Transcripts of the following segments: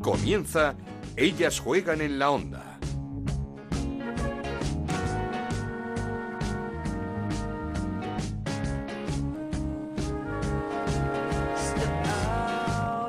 Comienza Ellas juegan en la onda.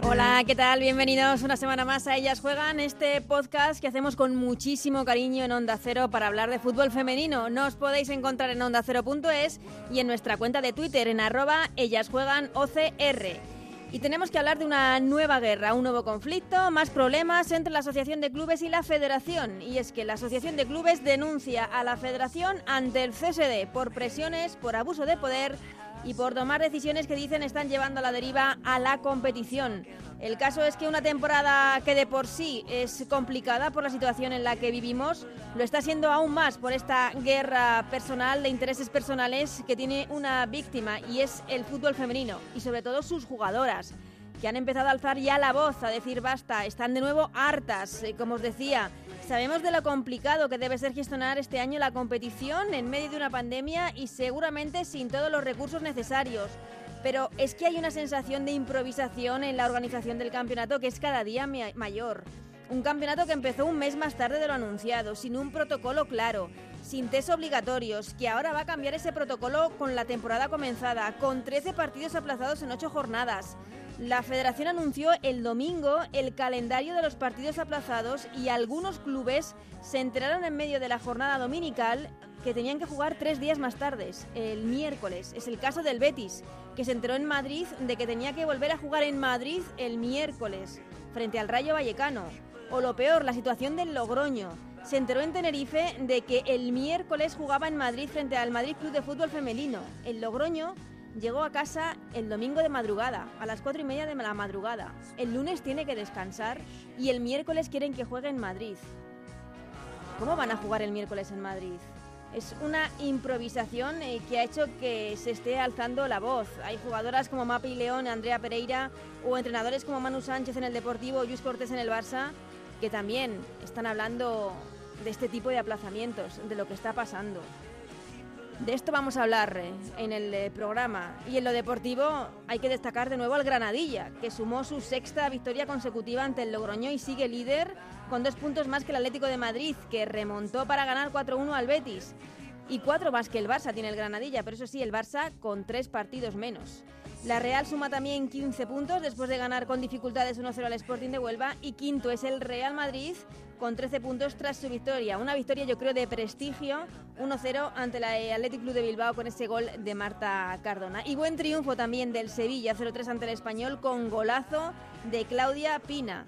Hola, ¿qué tal? Bienvenidos una semana más a Ellas Juegan, este podcast que hacemos con muchísimo cariño en Onda Cero para hablar de fútbol femenino. Nos podéis encontrar en ondacero.es y en nuestra cuenta de Twitter en arroba Ellas Juegan OCR. Y tenemos que hablar de una nueva guerra, un nuevo conflicto, más problemas entre la Asociación de Clubes y la Federación. Y es que la Asociación de Clubes denuncia a la Federación ante el CSD por presiones, por abuso de poder y por tomar decisiones que dicen están llevando a la deriva a la competición. El caso es que una temporada que de por sí es complicada por la situación en la que vivimos, lo está siendo aún más por esta guerra personal de intereses personales que tiene una víctima y es el fútbol femenino y sobre todo sus jugadoras que han empezado a alzar ya la voz, a decir basta, están de nuevo hartas, eh, como os decía, Sabemos de lo complicado que debe ser gestionar este año la competición en medio de una pandemia y seguramente sin todos los recursos necesarios. Pero es que hay una sensación de improvisación en la organización del campeonato que es cada día mayor. Un campeonato que empezó un mes más tarde de lo anunciado, sin un protocolo claro, sin test obligatorios, que ahora va a cambiar ese protocolo con la temporada comenzada, con 13 partidos aplazados en 8 jornadas. La federación anunció el domingo el calendario de los partidos aplazados y algunos clubes se enteraron en medio de la jornada dominical que tenían que jugar tres días más tarde, el miércoles. Es el caso del Betis, que se enteró en Madrid de que tenía que volver a jugar en Madrid el miércoles, frente al Rayo Vallecano. O lo peor, la situación del Logroño. Se enteró en Tenerife de que el miércoles jugaba en Madrid frente al Madrid Club de Fútbol Femenino. El Logroño Llegó a casa el domingo de madrugada, a las cuatro y media de la madrugada. El lunes tiene que descansar y el miércoles quieren que juegue en Madrid. ¿Cómo van a jugar el miércoles en Madrid? Es una improvisación eh, que ha hecho que se esté alzando la voz. Hay jugadoras como Mapi León, Andrea Pereira o entrenadores como Manu Sánchez en el Deportivo, Luis Cortés en el Barça, que también están hablando de este tipo de aplazamientos, de lo que está pasando. De esto vamos a hablar eh, en el eh, programa. Y en lo deportivo hay que destacar de nuevo al Granadilla, que sumó su sexta victoria consecutiva ante el Logroño y sigue líder con dos puntos más que el Atlético de Madrid, que remontó para ganar 4-1 al Betis. Y cuatro más que el Barça tiene el Granadilla, pero eso sí, el Barça con tres partidos menos. La Real suma también 15 puntos después de ganar con dificultades 1-0 al Sporting de Huelva y quinto es el Real Madrid con 13 puntos tras su victoria. Una victoria yo creo de prestigio, 1-0 ante el Athletic Club de Bilbao con ese gol de Marta Cardona. Y buen triunfo también del Sevilla, 0-3 ante el Español con golazo de Claudia Pina.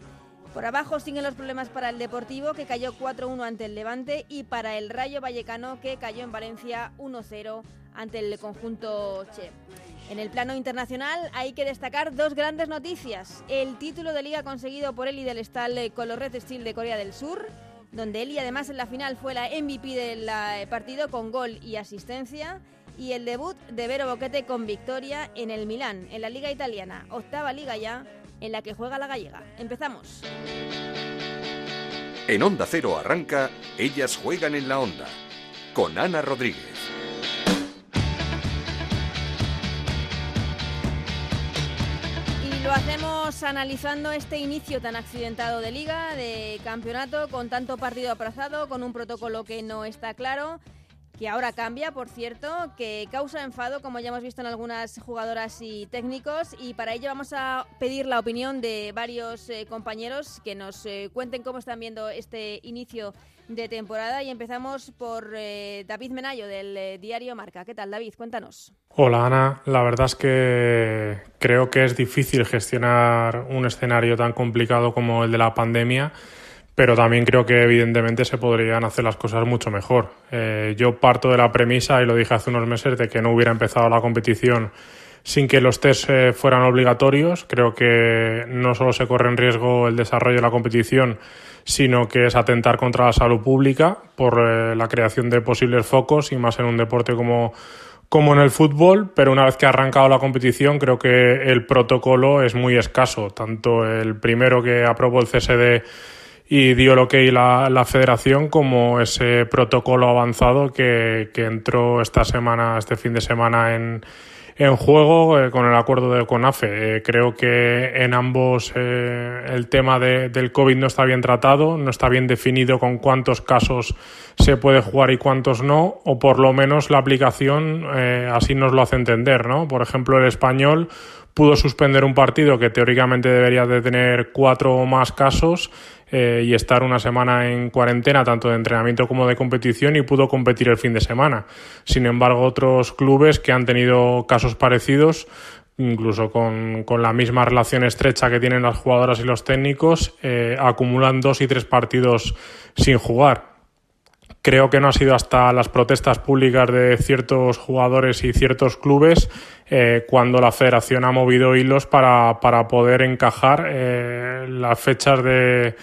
Por abajo siguen los problemas para el Deportivo, que cayó 4-1 ante el Levante, y para el Rayo Vallecano, que cayó en Valencia 1-0 ante el conjunto Che. En el plano internacional hay que destacar dos grandes noticias. El título de liga conseguido por Eli del Estal eh, con los Red Steel de Corea del Sur, donde Eli además en la final fue la MVP del eh, partido con gol y asistencia. Y el debut de Vero Boquete con victoria en el Milán, en la liga italiana, octava liga ya, en la que juega la gallega. Empezamos. En Onda Cero arranca, ellas juegan en la onda, con Ana Rodríguez. Lo hacemos analizando este inicio tan accidentado de liga, de campeonato, con tanto partido aplazado, con un protocolo que no está claro, que ahora cambia, por cierto, que causa enfado, como ya hemos visto en algunas jugadoras y técnicos, y para ello vamos a pedir la opinión de varios eh, compañeros que nos eh, cuenten cómo están viendo este inicio de temporada y empezamos por eh, David Menayo del eh, diario Marca. ¿Qué tal, David? Cuéntanos. Hola, Ana. La verdad es que creo que es difícil gestionar un escenario tan complicado como el de la pandemia, pero también creo que evidentemente se podrían hacer las cosas mucho mejor. Eh, yo parto de la premisa, y lo dije hace unos meses, de que no hubiera empezado la competición sin que los test fueran obligatorios. Creo que no solo se corre en riesgo el desarrollo de la competición, sino que es atentar contra la salud pública por eh, la creación de posibles focos y más en un deporte como, como en el fútbol, pero una vez que ha arrancado la competición creo que el protocolo es muy escaso, tanto el primero que aprobó el CSD y dio lo que la, la federación como ese protocolo avanzado que, entró esta semana, este fin de semana en, juego eh, con el acuerdo de CONAFE. Eh, creo que en ambos eh, el tema de, del COVID no está bien tratado, no está bien definido con cuántos casos se puede jugar y cuántos no, o por lo menos la aplicación así nos lo hace entender. ¿no? Por ejemplo, el español pudo suspender un partido que teóricamente debería de tener cuatro o más casos eh, y estar una semana en cuarentena, tanto de entrenamiento como de competición, y pudo competir el fin de semana. Sin embargo, otros clubes que han tenido casos parecidos, incluso con, con la misma relación estrecha que tienen las jugadoras y los técnicos, eh, acumulan dos y tres partidos sin jugar. Creo que no ha sido hasta las protestas públicas de ciertos jugadores y ciertos clubes eh, cuando la federación ha movido hilos para, para poder encajar eh, las fechas de,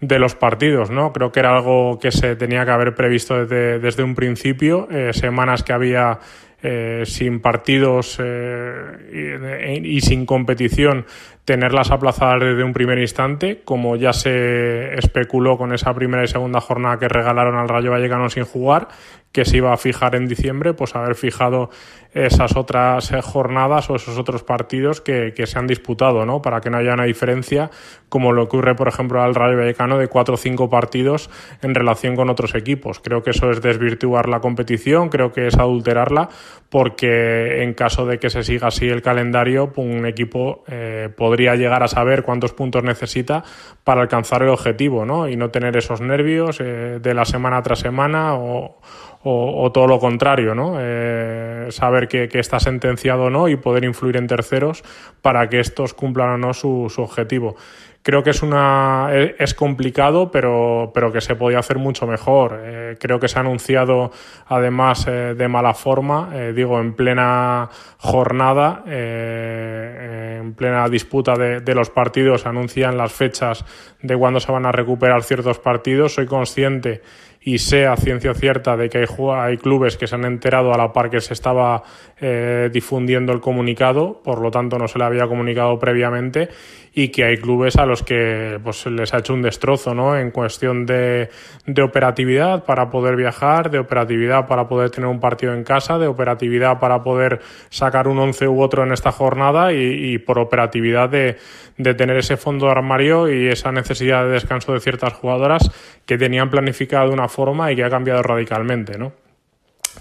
de los partidos, ¿no? Creo que era algo que se tenía que haber previsto desde, desde un principio, eh, semanas que había eh, sin partidos eh, y, y, sin competición tenerlas aplazadas desde un primer instante, como ya se especuló con esa primera y segunda jornada que regalaron al Rayo Vallecano sin jugar, que se iba a fijar en diciembre, pues haber fijado esas otras jornadas o esos otros partidos que, que se han disputado, ¿no? Para que no haya una diferencia, como lo ocurre, por ejemplo, al Rayo Vallecano de cuatro o cinco partidos en relación con otros equipos. Creo que eso es desvirtuar la competición, creo que es adulterarla, porque en caso de que se siga así el calendario, un equipo eh, podría llegar a saber cuántos puntos necesita para alcanzar el objetivo, ¿no? Y no tener esos nervios eh, de la semana tras semana o, o, o todo lo contrario, ¿no? Eh, saber que, está sentenciado o no y poder influir en terceros para que estos cumplan o no su, objetivo. Creo que es una es complicado pero pero que se podía hacer mucho mejor. Eh, creo que se ha anunciado además eh, de mala forma digo en plena jornada en plena disputa de, de, los partidos anuncian las fechas de cuándo se van a recuperar ciertos partidos. Soy consciente y sé a ciencia cierta de que hay, hay clubes que se han enterado a la par que se estaba eh, difundiendo el comunicado, por lo tanto no se le había comunicado previamente y que hay clubes a los que pues les ha hecho un destrozo ¿no? en cuestión de, de operatividad para poder viajar, de operatividad para poder tener un partido en casa, de operatividad para poder sacar un once u otro en esta jornada y, y por operatividad de, de tener ese fondo de armario y esa necesidad de descanso de ciertas jugadoras que tenían planificado de una forma y que ha cambiado radicalmente, ¿no?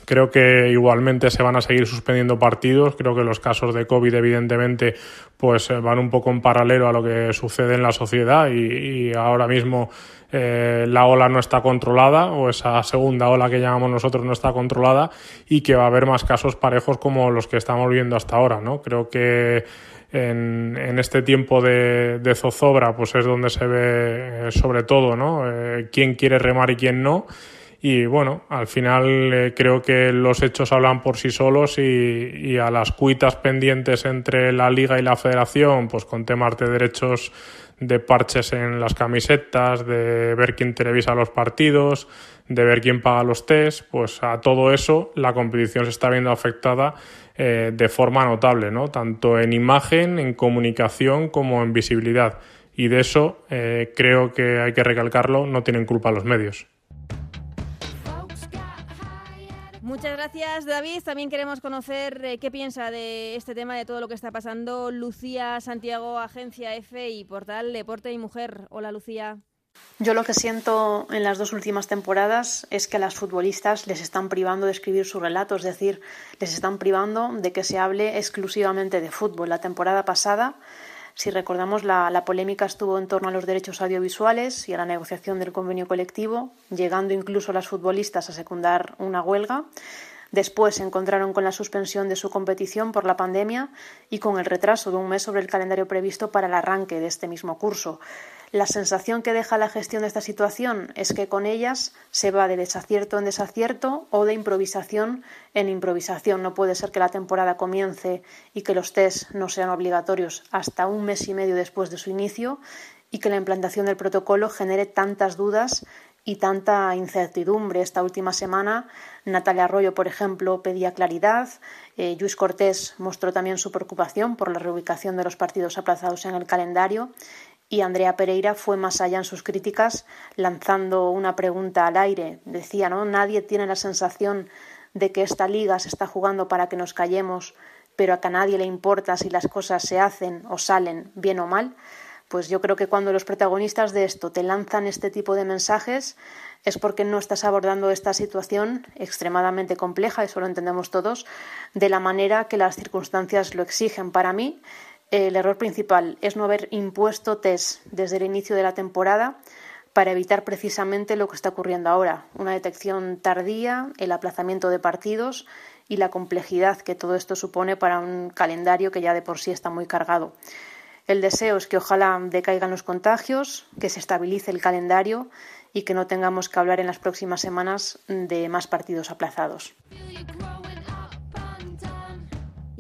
Creo que igualmente se van a seguir suspendiendo partidos. Creo que los casos de COVID, evidentemente, pues eh, van un poco en paralelo a lo que sucede en la sociedad y, ahora mismo eh, la ola no está controlada o esa segunda ola que llamamos nosotros no está controlada y que va a haber más casos parejos como los que estamos viendo hasta ahora, ¿no? Creo que en, este tiempo de, de, zozobra, pues es donde se ve eh, sobre todo, ¿no? Eh, quién quiere remar y quién no. Y bueno, al final eh, creo que los hechos hablan por sí solos y, y, a las cuitas pendientes entre la liga y la federación, pues con temas de derechos de parches en las camisetas, de ver quién televisa los partidos, de ver quién paga los test, pues a todo eso la competición se está viendo afectada eh, de forma notable, ¿no? tanto en imagen, en comunicación como en visibilidad. Y de eso eh, creo que hay que recalcarlo, no tienen culpa los medios. Muchas gracias, David. También queremos conocer eh, qué piensa de este tema, de todo lo que está pasando. Lucía Santiago, Agencia F y Portal Deporte y Mujer. Hola, Lucía. Yo lo que siento en las dos últimas temporadas es que a las futbolistas les están privando de escribir su relato, es decir, les están privando de que se hable exclusivamente de fútbol. La temporada pasada, si recordamos, la, polémica estuvo en torno a los derechos audiovisuales y a la negociación del convenio colectivo, llegando incluso las futbolistas a secundar una huelga. Después se encontraron con la suspensión de su competición por la pandemia y con el retraso de un mes sobre el calendario previsto para el arranque de este mismo curso. La sensación que deja la gestión de esta situación es que con ellas se va de desacierto en desacierto o de improvisación en improvisación. No puede ser que la temporada comience y que los test no sean obligatorios hasta un mes y medio después de su inicio y que la implantación del protocolo genere tantas dudas y tanta incertidumbre. Esta última semana, Natalia Arroyo, por ejemplo, pedía claridad. Eh, Luis Cortés mostró también su preocupación por la reubicación de los partidos aplazados en el calendario y Andrea Pereira fue más allá en sus críticas, lanzando una pregunta al aire. Decía, ¿no? Nadie tiene la sensación de que esta liga se está jugando para que nos callemos, pero a que a nadie le importa si las cosas se hacen o salen bien o mal, pues yo creo que cuando los protagonistas de esto te lanzan este tipo de mensajes es porque no estás abordando esta situación extremadamente compleja, eso lo entendemos todos, de la manera que las circunstancias lo exigen. Para mí, el error principal es no haber impuesto test desde el inicio de la temporada para evitar precisamente lo que está ocurriendo ahora, una detección tardía, el aplazamiento de partidos y la complejidad que todo esto supone para un calendario que ya de por sí está muy cargado. El deseo es que ojalá decaigan los contagios, que se estabilice el calendario y que no tengamos que hablar en las próximas semanas de más partidos aplazados.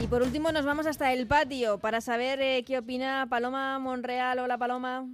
Y por último nos vamos hasta el patio para saber eh, qué opina Paloma Monreal. Hola Paloma.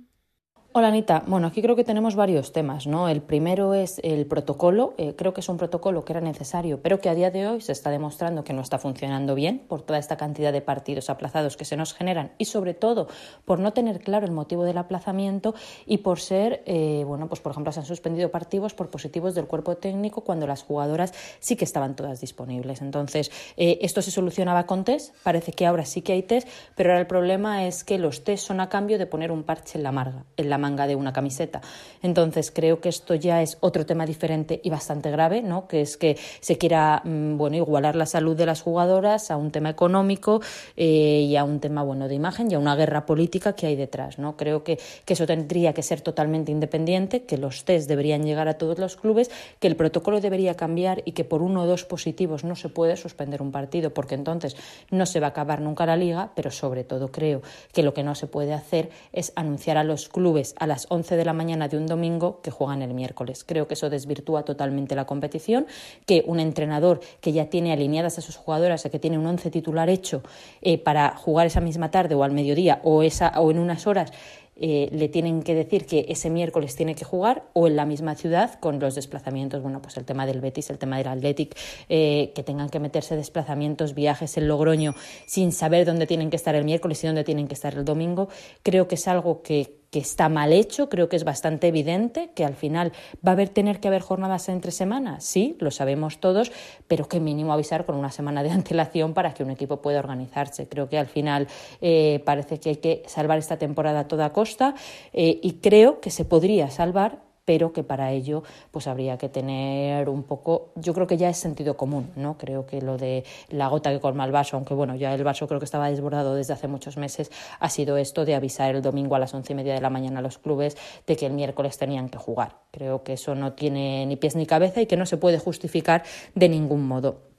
Hola Anita, bueno, aquí creo que tenemos varios temas, ¿no? El primero es el protocolo, eh, creo que es un protocolo que era necesario, pero que a día de hoy se está demostrando que no está funcionando bien por toda esta cantidad de partidos aplazados que se nos generan y sobre todo por no tener claro el motivo del aplazamiento y por ser, eh, bueno, pues por ejemplo se han suspendido partidos por positivos del cuerpo técnico cuando las jugadoras sí que estaban todas disponibles. Entonces, eh, esto se solucionaba con test, parece que ahora sí que hay test, pero ahora el problema es que los test son a cambio de poner un parche en la marga, manga de una camiseta. Entonces creo que esto ya es otro tema diferente y bastante grave, ¿no? que es que se quiera mm, bueno, igualar la salud de las jugadoras a un tema económico eh, y a un tema bueno, de imagen y a una guerra política que hay detrás. ¿no? Creo que, que eso tendría que ser totalmente independiente, que los test deberían llegar a todos los clubes, que el protocolo debería cambiar y que por uno o dos positivos no se puede suspender un partido, porque entonces no se va a acabar nunca la liga, pero sobre todo creo que lo que no se puede hacer es anunciar a los clubes a las 11 de la mañana de un domingo que juegan el miércoles. Creo que eso desvirtúa totalmente la competición, que un entrenador que ya tiene alineadas a sus jugadoras, que tiene un once titular hecho eh, para jugar esa misma tarde o al mediodía o, esa, o en unas horas, eh, le tienen que decir que ese miércoles tiene que jugar o en la misma ciudad con los desplazamientos, bueno, pues el tema del Betis, el tema del Athletic, eh, que tengan que meterse desplazamientos, viajes en Logroño sin saber dónde tienen que estar el miércoles y dónde tienen que estar el domingo, creo que es algo que que está mal hecho, creo que es bastante evidente que al final va a haber tener que haber jornadas entre semanas, sí, lo sabemos todos, pero que mínimo avisar con una semana de antelación para que un equipo pueda organizarse. Creo que al final eh, parece que hay que salvar esta temporada a toda costa eh, y creo que se podría salvar pero que para ello pues habría que tener un poco, yo creo que ya es sentido común, ¿no? Creo que lo de la gota que colma el vaso, aunque bueno, ya el vaso creo que estaba desbordado desde hace muchos meses, ha sido esto de avisar el domingo a las once y media de la mañana a los clubes de que el miércoles tenían que jugar. Creo que eso no tiene ni pies ni cabeza y que no se puede justificar de ningún modo.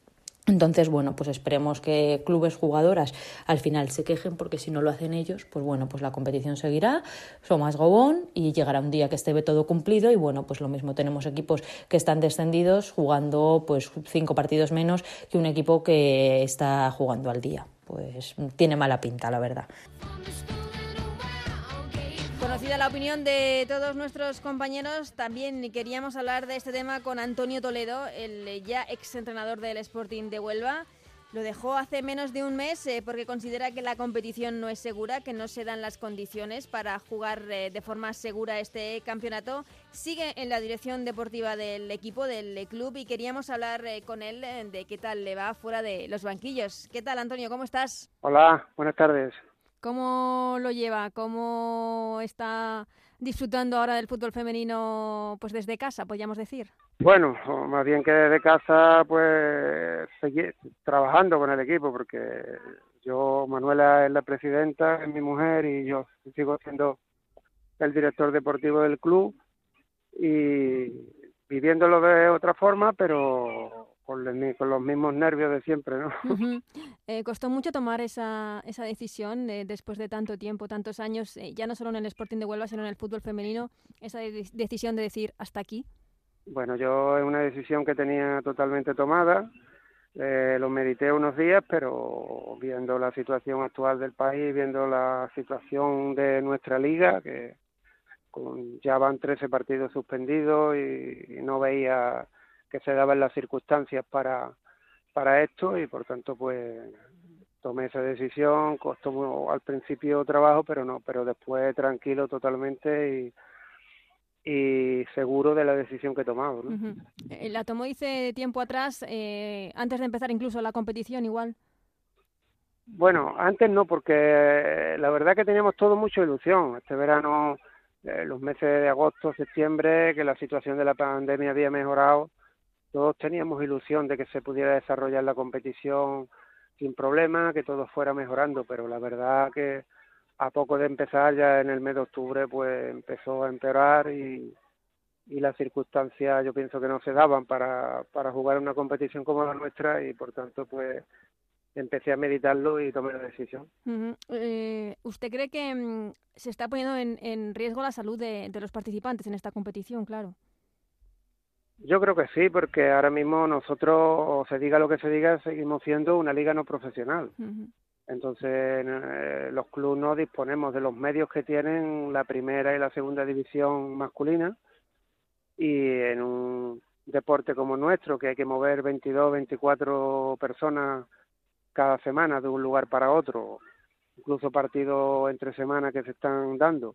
Entonces, bueno, pues esperemos que clubes jugadoras al final se quejen porque si no lo hacen ellos, pues bueno, pues la competición seguirá, somos gobón y llegará un día que esté todo cumplido y bueno, pues lo mismo tenemos equipos que están descendidos jugando pues cinco partidos menos que un equipo que está jugando al día. Pues tiene mala pinta, la verdad. Conocida la opinión de todos nuestros compañeros, también queríamos hablar de este tema con Antonio Toledo, el ya ex entrenador del Sporting de Huelva. Lo dejó hace menos de un mes eh, porque considera que la competición no es segura, que no se dan las condiciones para jugar eh, de forma segura este campeonato. Sigue en la dirección deportiva del equipo, del club, y queríamos hablar eh, con él de qué tal le va fuera de los banquillos. ¿Qué tal, Antonio? ¿Cómo estás? Hola, buenas tardes. ¿Cómo lo lleva? ¿Cómo está disfrutando ahora del fútbol femenino pues desde casa, podríamos decir? Bueno, más bien que desde casa pues seguir trabajando con el equipo porque yo, Manuela es la presidenta, es mi mujer y yo sigo siendo el director deportivo del club y viviéndolo de otra forma, pero con, los mismos nervios de siempre, ¿no? eh, ¿Costó mucho tomar esa, esa decisión después de tanto tiempo, tantos años, eh, ya no solo en el Sporting de Huelva, sino en el fútbol femenino, esa decisión de decir hasta aquí? Bueno, yo es una decisión que tenía totalmente tomada, eh, lo medité unos días, pero viendo la situación actual del país, viendo la situación de nuestra liga, que con, ya van 13 partidos suspendidos y no veía que se daban las circunstancias para, para esto y por tanto pues tomé esa decisión, costó al principio trabajo, pero no, pero después tranquilo totalmente y, y seguro de la decisión que he tomado. Eh, la tomó, dice, tiempo atrás, eh, antes de empezar incluso la competición igual. Bueno, antes no, porque la verdad que teníamos todo mucha ilusión. Este verano, eh, los meses de agosto, septiembre, que la situación de la pandemia había mejorado, todos teníamos ilusión de que se pudiera desarrollar la competición sin problema, que todo fuera mejorando, pero la verdad que a poco de empezar, ya en el mes de octubre, pues empezó a empeorar y, las circunstancias yo pienso que no se daban para, para jugar una competición como la nuestra y por tanto pues empecé a meditarlo y tomé la decisión. Eh, ¿Usted cree que mm, se está poniendo en, en riesgo la salud de, de, los participantes en esta competición, claro? Yo creo que sí, porque ahora mismo nosotros, se diga lo que se diga, seguimos siendo una liga no profesional. Entonces, eh, los clubes no disponemos de los medios que tienen la primera y la segunda división masculina y en un deporte como nuestro, que hay que mover 22, 24 personas cada semana de un lugar para otro, incluso partidos entre semanas que se están dando,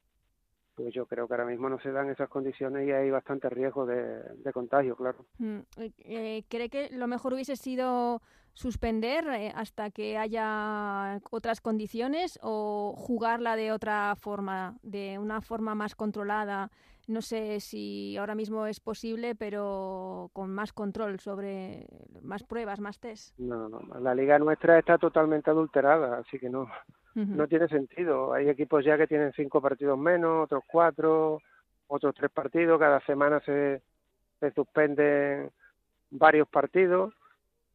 pues yo creo que ahora mismo no se dan esas condiciones y hay bastante riesgo de, contagio, claro. Mm, eh, ¿Cree que lo mejor hubiese sido suspender eh, hasta que haya otras condiciones o jugarla de otra forma, de una forma más controlada? No sé si ahora mismo es posible, pero con más control sobre más pruebas, más test. No, no, la liga nuestra está totalmente adulterada, así que no, no tiene sentido. Hay equipos ya que tienen cinco partidos menos, otros cuatro, otros tres partidos. Cada semana se, se suspenden varios partidos.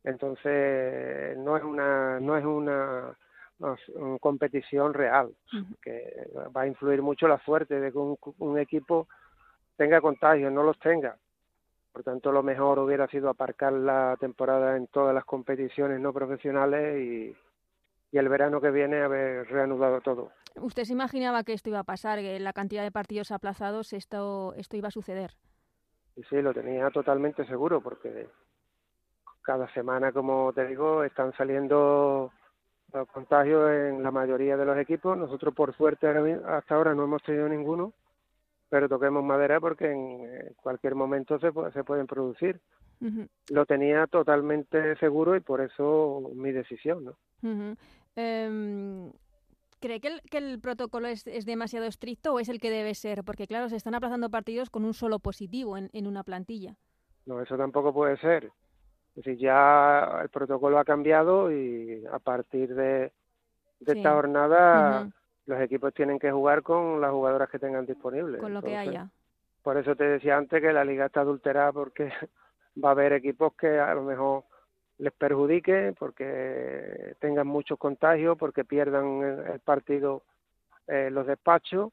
Entonces no es una no es una, competición real que va a influir mucho la suerte de que un equipo tenga contagios, no los tenga. Por tanto, lo mejor hubiera sido aparcar la temporada en todas las competiciones no profesionales y, el verano que viene haber reanudado todo. ¿Usted se imaginaba que esto iba a pasar, que la cantidad de partidos aplazados esto, esto iba a suceder? Sí, lo tenía totalmente seguro porque cada semana, como te digo, están saliendo los contagios en la mayoría de los equipos. Nosotros, por suerte, hasta ahora no hemos tenido ninguno pero toquemos madera porque en cualquier momento se, se pueden producir. Lo tenía totalmente seguro y por eso mi decisión, ¿no? Em, ¿Cree que el, que el protocolo es, es, demasiado estricto o es el que debe ser? Porque claro, se están aplazando partidos con un solo positivo en, en una plantilla. No, eso tampoco puede ser. Es decir, ya el protocolo ha cambiado y a partir de, de esta jornada los equipos tienen que jugar con las jugadoras que tengan disponibles. Con lo que haya. Por eso te decía antes que la liga está adulterada porque va a haber equipos que a lo mejor les perjudique porque tengan muchos contagios, porque pierdan el partido eh, los despachos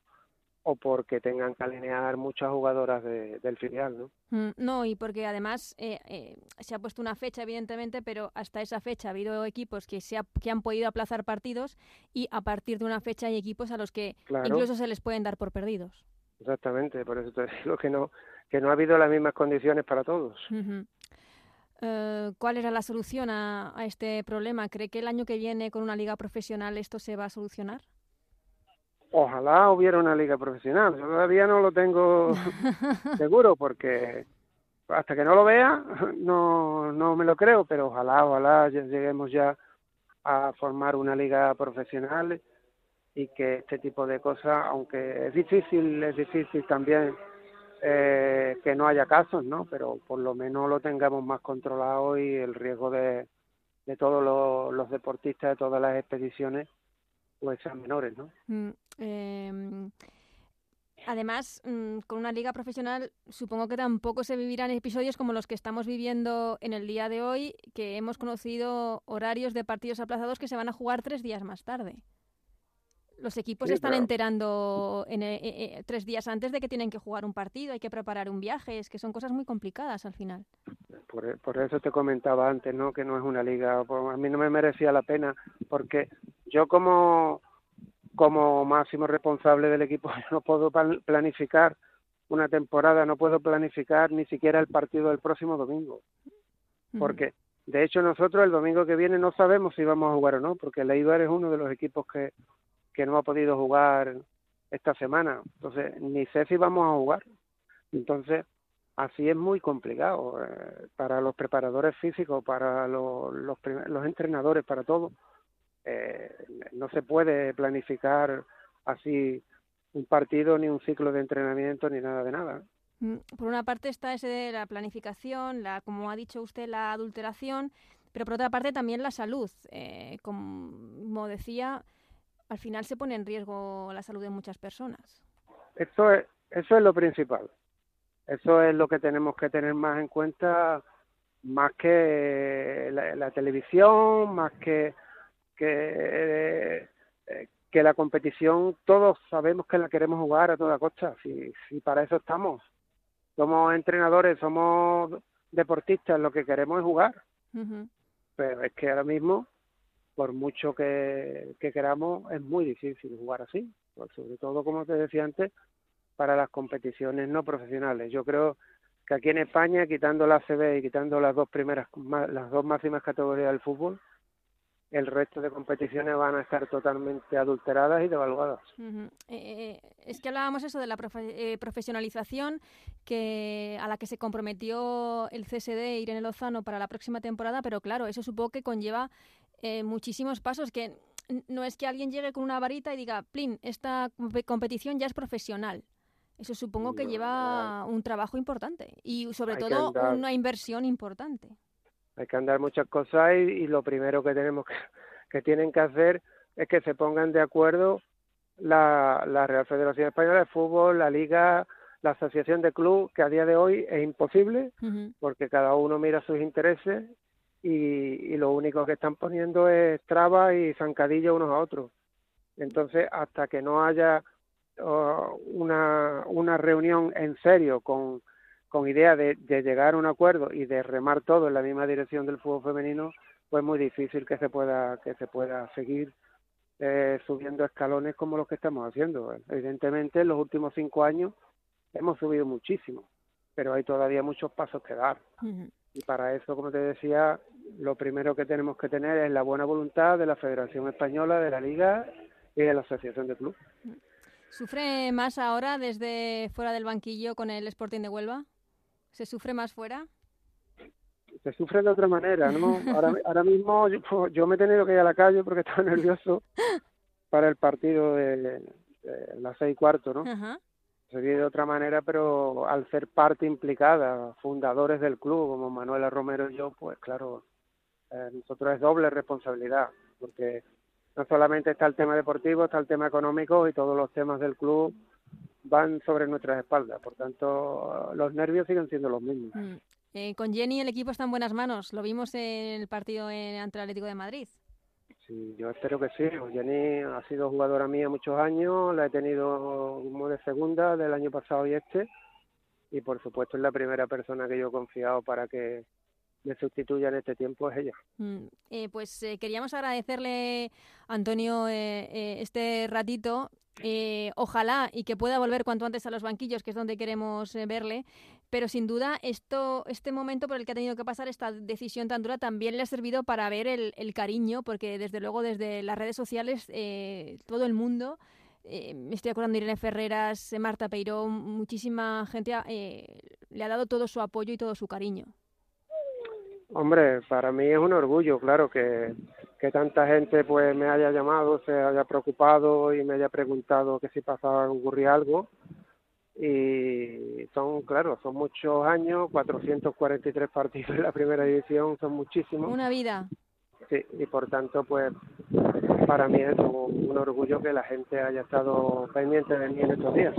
o porque tengan que alinear muchas jugadoras del filial, ¿no? Mm, no, y porque además eh, eh, se ha puesto una fecha, evidentemente, pero hasta esa fecha ha habido equipos que, se que han podido aplazar partidos y a partir de una fecha hay equipos a los que incluso se les pueden dar por perdidos. Exactamente, por eso te digo que no, que no ha habido las mismas condiciones para todos. Eh, ¿Cuál era la solución a este problema? ¿Cree que el año que viene con una liga profesional esto se va a solucionar? Ojalá hubiera una liga profesional. todavía no lo tengo seguro porque hasta que no lo vea no, no me lo creo, pero ojalá, ojalá lleguemos ya a formar una liga profesional y que este tipo de cosas, aunque es difícil, es difícil también eh, que no haya casos, ¿no? Pero por lo menos lo tengamos más controlado y el riesgo de, de todos los deportistas de todas las expediciones pues sean menores, ¿no? Em, además, mm, con una liga profesional, supongo que tampoco se vivirán episodios como los que estamos viviendo en el día de hoy, que hemos conocido horarios de partidos aplazados que se van a jugar tres días más tarde. Los equipos están enterando en, eh, eh, tres días antes de que tienen que jugar un partido, hay que preparar un viaje, es que son cosas muy complicadas al final. Por, por eso te comentaba antes, ¿no? Que no es una liga, a mí no me merecía la pena, porque yo como, como máximo responsable del equipo no puedo planificar una temporada, no puedo planificar ni siquiera el partido del próximo domingo. Porque, de hecho, nosotros el domingo que viene no sabemos si vamos a jugar o no, porque el Eibar es uno de los equipos que, que no ha podido jugar esta semana. Entonces, ni sé si vamos a jugar. Entonces, así es muy complicado eh, para los preparadores físicos, para los, los, entrenadores, para todos eh, no se puede planificar así un partido, ni un ciclo de entrenamiento, ni nada de nada. Mm, por una parte está ese de la planificación, la, como ha dicho usted, la adulteración, pero por otra parte también la salud. Eh, como decía, al final se pone en riesgo la salud de muchas personas. Eso es, eso es lo principal. Eso es lo que tenemos que tener más en cuenta, más que la, televisión, más que, que, eh, que la competición. Todos sabemos que la queremos jugar a toda costa, si, si para eso estamos. Somos entrenadores, somos deportistas, lo que queremos es jugar. Pero es que ahora mismo, por mucho que, que queramos, es muy difícil jugar así. Pues sobre todo, como te decía antes, para las competiciones no profesionales. Yo creo que aquí en España, quitando la ACB y quitando las dos primeras, las dos máximas categorías del fútbol, el resto de competiciones van a estar totalmente adulteradas y devaluadas. Eh, eh, es que hablábamos eso de la eh, profesionalización que a la que se comprometió el CSD Irene Lozano para la próxima temporada, pero claro, eso supongo que conlleva muchísimos pasos que no es que alguien llegue con una varita y diga, plin, esta competición ya es profesional. Eso supongo que lleva un trabajo importante y sobre todo una inversión importante. Hay que andar muchas cosas y, lo primero que tenemos que, que, tienen que hacer es que se pongan de acuerdo la, la Real Federación Española de Fútbol, la Liga, la Asociación de Club, que a día de hoy es imposible porque cada uno mira sus intereses y, y, lo único que están poniendo es trabas y zancadillas unos a otros. Entonces, hasta que no haya una, una reunión en serio con, con idea de, llegar a un acuerdo y de remar todo en la misma dirección del fútbol femenino, pues muy difícil que se pueda que se pueda seguir eh, subiendo escalones como los que estamos haciendo. Evidentemente, en los últimos cinco años hemos subido muchísimo, pero hay todavía muchos pasos que dar. Y para eso, como te decía, lo primero que tenemos que tener es la buena voluntad de la Federación Española, de la Liga y de la Asociación de Club. ¿Sufre más ahora desde fuera del banquillo con el Sporting de Huelva? ¿Se sufre más fuera? Se sufre de otra manera, ¿no? Ahora, ahora mismo yo, me he tenido que ir a la calle porque estaba nervioso para el partido de, las seis y cuarto, ¿no? Se vive de otra manera, pero al ser parte implicada, fundadores del club como Manuela Romero y yo, pues claro, eh, nosotros es doble responsabilidad, porque no solamente está el tema deportivo, está el tema económico y todos los temas del club van sobre nuestras espaldas. Por tanto, los nervios siguen siendo los mismos. Mm. Eh, con Jenny el equipo está en buenas manos. Lo vimos en el partido el Atlético de Madrid. Yo espero que sí. Jenny ha sido jugadora mía muchos años. La he tenido como de segunda del año pasado y este. Y por supuesto es la primera persona que yo he confiado para que me sustituya en este tiempo es ella. Mm, eh, pues eh, queríamos agradecerle, Antonio, eh, este ratito. ojalá y que pueda volver cuanto antes a los banquillos, que es donde queremos verle. Pero sin duda, esto, este momento por el que ha tenido que pasar esta decisión tan dura también le ha servido para ver el, cariño, porque desde luego desde las redes sociales todo el mundo me estoy acordando de Irene Ferreras, Marta Peirón, muchísima gente le ha dado todo su apoyo y todo su cariño. Hombre, para mí es un orgullo, claro, que, que tanta gente pues me haya llamado, se haya preocupado y me haya preguntado que si pasaba, ocurría algo. Y son, claro, son muchos años, 443 partidos en la primera división, son muchísimos. Una vida. Sí, y por tanto, pues para mí es un, un orgullo que la gente haya estado pendiente de mí en estos días.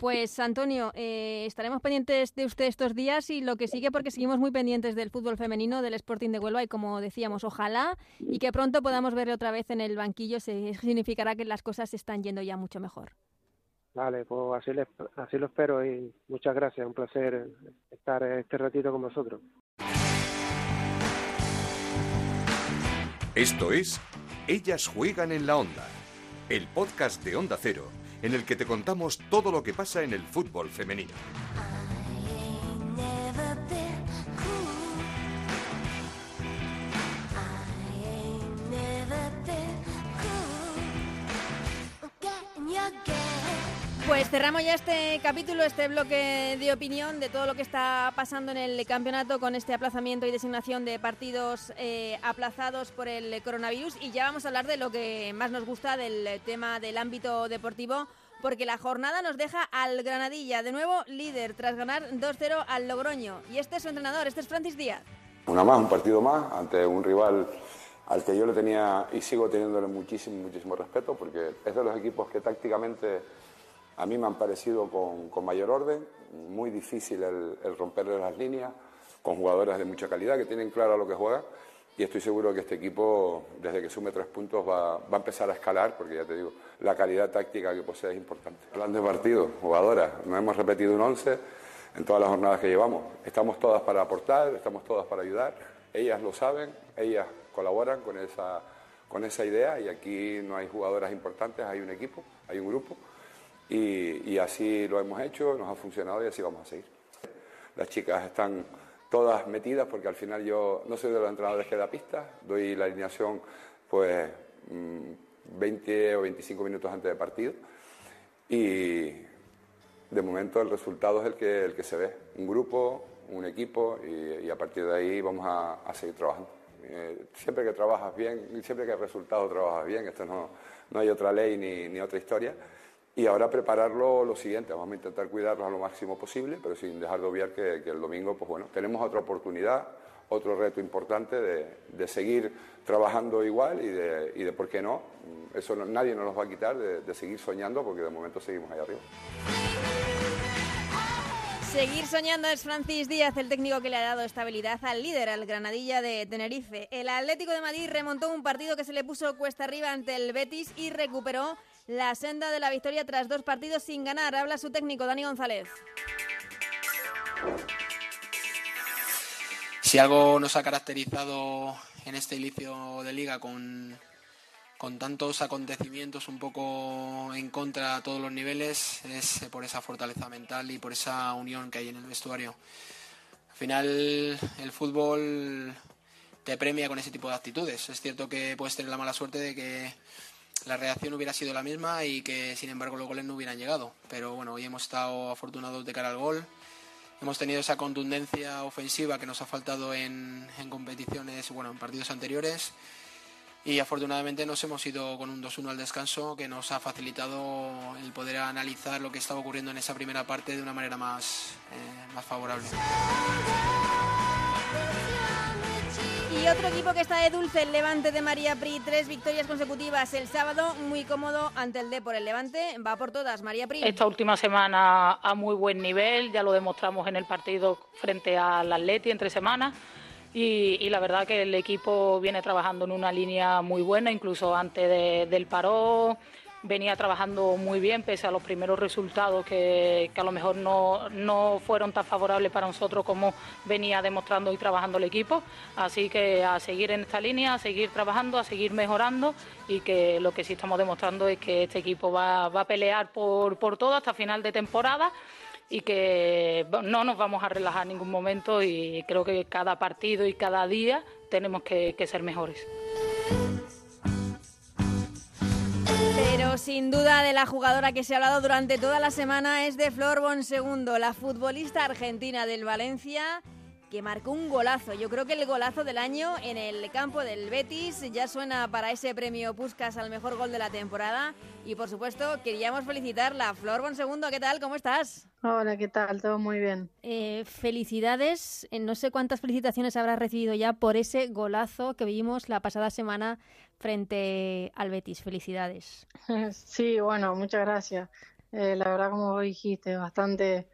Pues Antonio, eh, estaremos pendientes de usted estos días y lo que sigue porque seguimos muy pendientes del fútbol femenino, del Sporting de Huelva y como decíamos, ojalá y que pronto podamos verle otra vez en el banquillo, se, significará que las cosas se están yendo ya mucho mejor. Vale, pues así, así lo espero y muchas gracias, un placer estar este ratito con vosotros. Esto es Ellas juegan en la onda, el podcast de Onda Cero en el que te contamos todo lo que pasa en el fútbol femenino. Pues cerramos ya este capítulo, este bloque de opinión de todo lo que está pasando en el campeonato con este aplazamiento y designación de partidos eh, aplazados por el coronavirus y ya vamos a hablar de lo que más nos gusta del tema del ámbito deportivo porque la jornada nos deja al Granadilla, de nuevo líder tras ganar 2-0 al Logroño y este es su entrenador, este es Francis Díaz. Una más, un partido más ante un rival al que yo le tenía y sigo teniéndole muchísimo, muchísimo respeto porque es de los equipos que tácticamente a mí me han parecido con, mayor orden, muy difícil el, el, romperle las líneas, con jugadores de mucha calidad que tienen claro lo que juegan y estoy seguro que este equipo, desde que sume tres puntos, va, va, a empezar a escalar, porque ya te digo, la calidad táctica que posee es importante. Plan de partido, jugadoras, no hemos repetido un 11 en todas las jornadas que llevamos. Estamos todas para aportar, estamos todas para ayudar, ellas lo saben, ellas colaboran con esa, con esa idea y aquí no hay jugadoras importantes, hay un equipo, hay un grupo y, así lo hemos hecho, nos ha funcionado y así vamos a seguir. Las chicas están todas metidas porque al final yo no soy de los entrenadores que da pistas, doy la alineación pues 20 mm, o 25 minutos antes del partido. Y de momento el resultado es el que, el que se ve, un grupo, un equipo y, a partir de ahí vamos a, seguir trabajando. Eh, siempre que trabajas bien, siempre que el resultado trabajas bien, esto no, no hay otra ley ni, ni otra historia y ahora prepararlo lo siguiente, vamos a intentar cuidarlos a lo máximo posible, pero sin dejar de obviar que, el domingo, pues bueno, tenemos otra oportunidad, otro reto importante de, seguir trabajando igual y de, y de, por qué no, eso nadie nos va a quitar, de, seguir soñando, porque de momento seguimos ahí arriba. Seguir soñando es Francis Díaz, el técnico que le ha dado estabilidad al líder, al Granadilla de Tenerife. El Atlético de Madrid remontó un partido que se le puso cuesta arriba ante el Betis y recuperó la senda de la victoria tras dos partidos sin ganar. Habla su técnico, Dani González. Si algo nos ha caracterizado en este inicio de liga con, con tantos acontecimientos un poco en contra a todos los niveles es por esa fortaleza mental y por esa unión que hay en el vestuario. Al final el fútbol te premia con ese tipo de actitudes. Es cierto que puedes tener la mala suerte de que la reacción hubiera sido la misma y que sin embargo los goles no hubieran llegado. Pero bueno, hoy hemos estado afortunados de cara al gol. Hemos tenido esa contundencia ofensiva que nos ha faltado en, competiciones, bueno, en partidos anteriores. Y afortunadamente nos hemos ido con un 2-1 al descanso que nos ha facilitado el poder analizar lo que estaba ocurriendo en esa primera parte de una manera más, eh, más favorable. Y otro equipo que está de dulce, el Levante de María Pri, tres victorias consecutivas el sábado, muy cómodo ante el D por el Levante, va por todas, María Pri. Esta última semana a muy buen nivel, ya lo demostramos en el partido frente al Atleti entre semanas. Y, la verdad que el equipo viene trabajando en una línea muy buena, incluso antes del paro venía trabajando muy bien pese a los primeros resultados que, a lo mejor no, fueron tan favorables para nosotros como venía demostrando y trabajando el equipo. Así que a seguir en esta línea, a seguir trabajando, a seguir mejorando y que lo que sí estamos demostrando es que este equipo va, a pelear por, todo hasta final de temporada y que no nos vamos a relajar en ningún momento y creo que cada partido y cada día tenemos que ser mejores. Sin duda de la jugadora que se ha hablado durante toda la semana es de Flor Bonsegundo, la futbolista argentina del Valencia que marcó un golazo. Yo creo que el golazo del año en el campo del Betis ya suena para ese premio Puskas al mejor gol de la temporada. Y por supuesto, queríamos felicitarla. Flor Bonsegundo, ¿qué tal? ¿Cómo estás? Hola, ¿qué tal? Todo muy bien. Eh, felicidades. Eh, no sé cuántas felicitaciones habrás recibido ya por ese golazo que vimos la pasada semana frente al Betis. Felicidades. Sí, bueno, muchas gracias. Eh, la verdad, como dijiste, bastante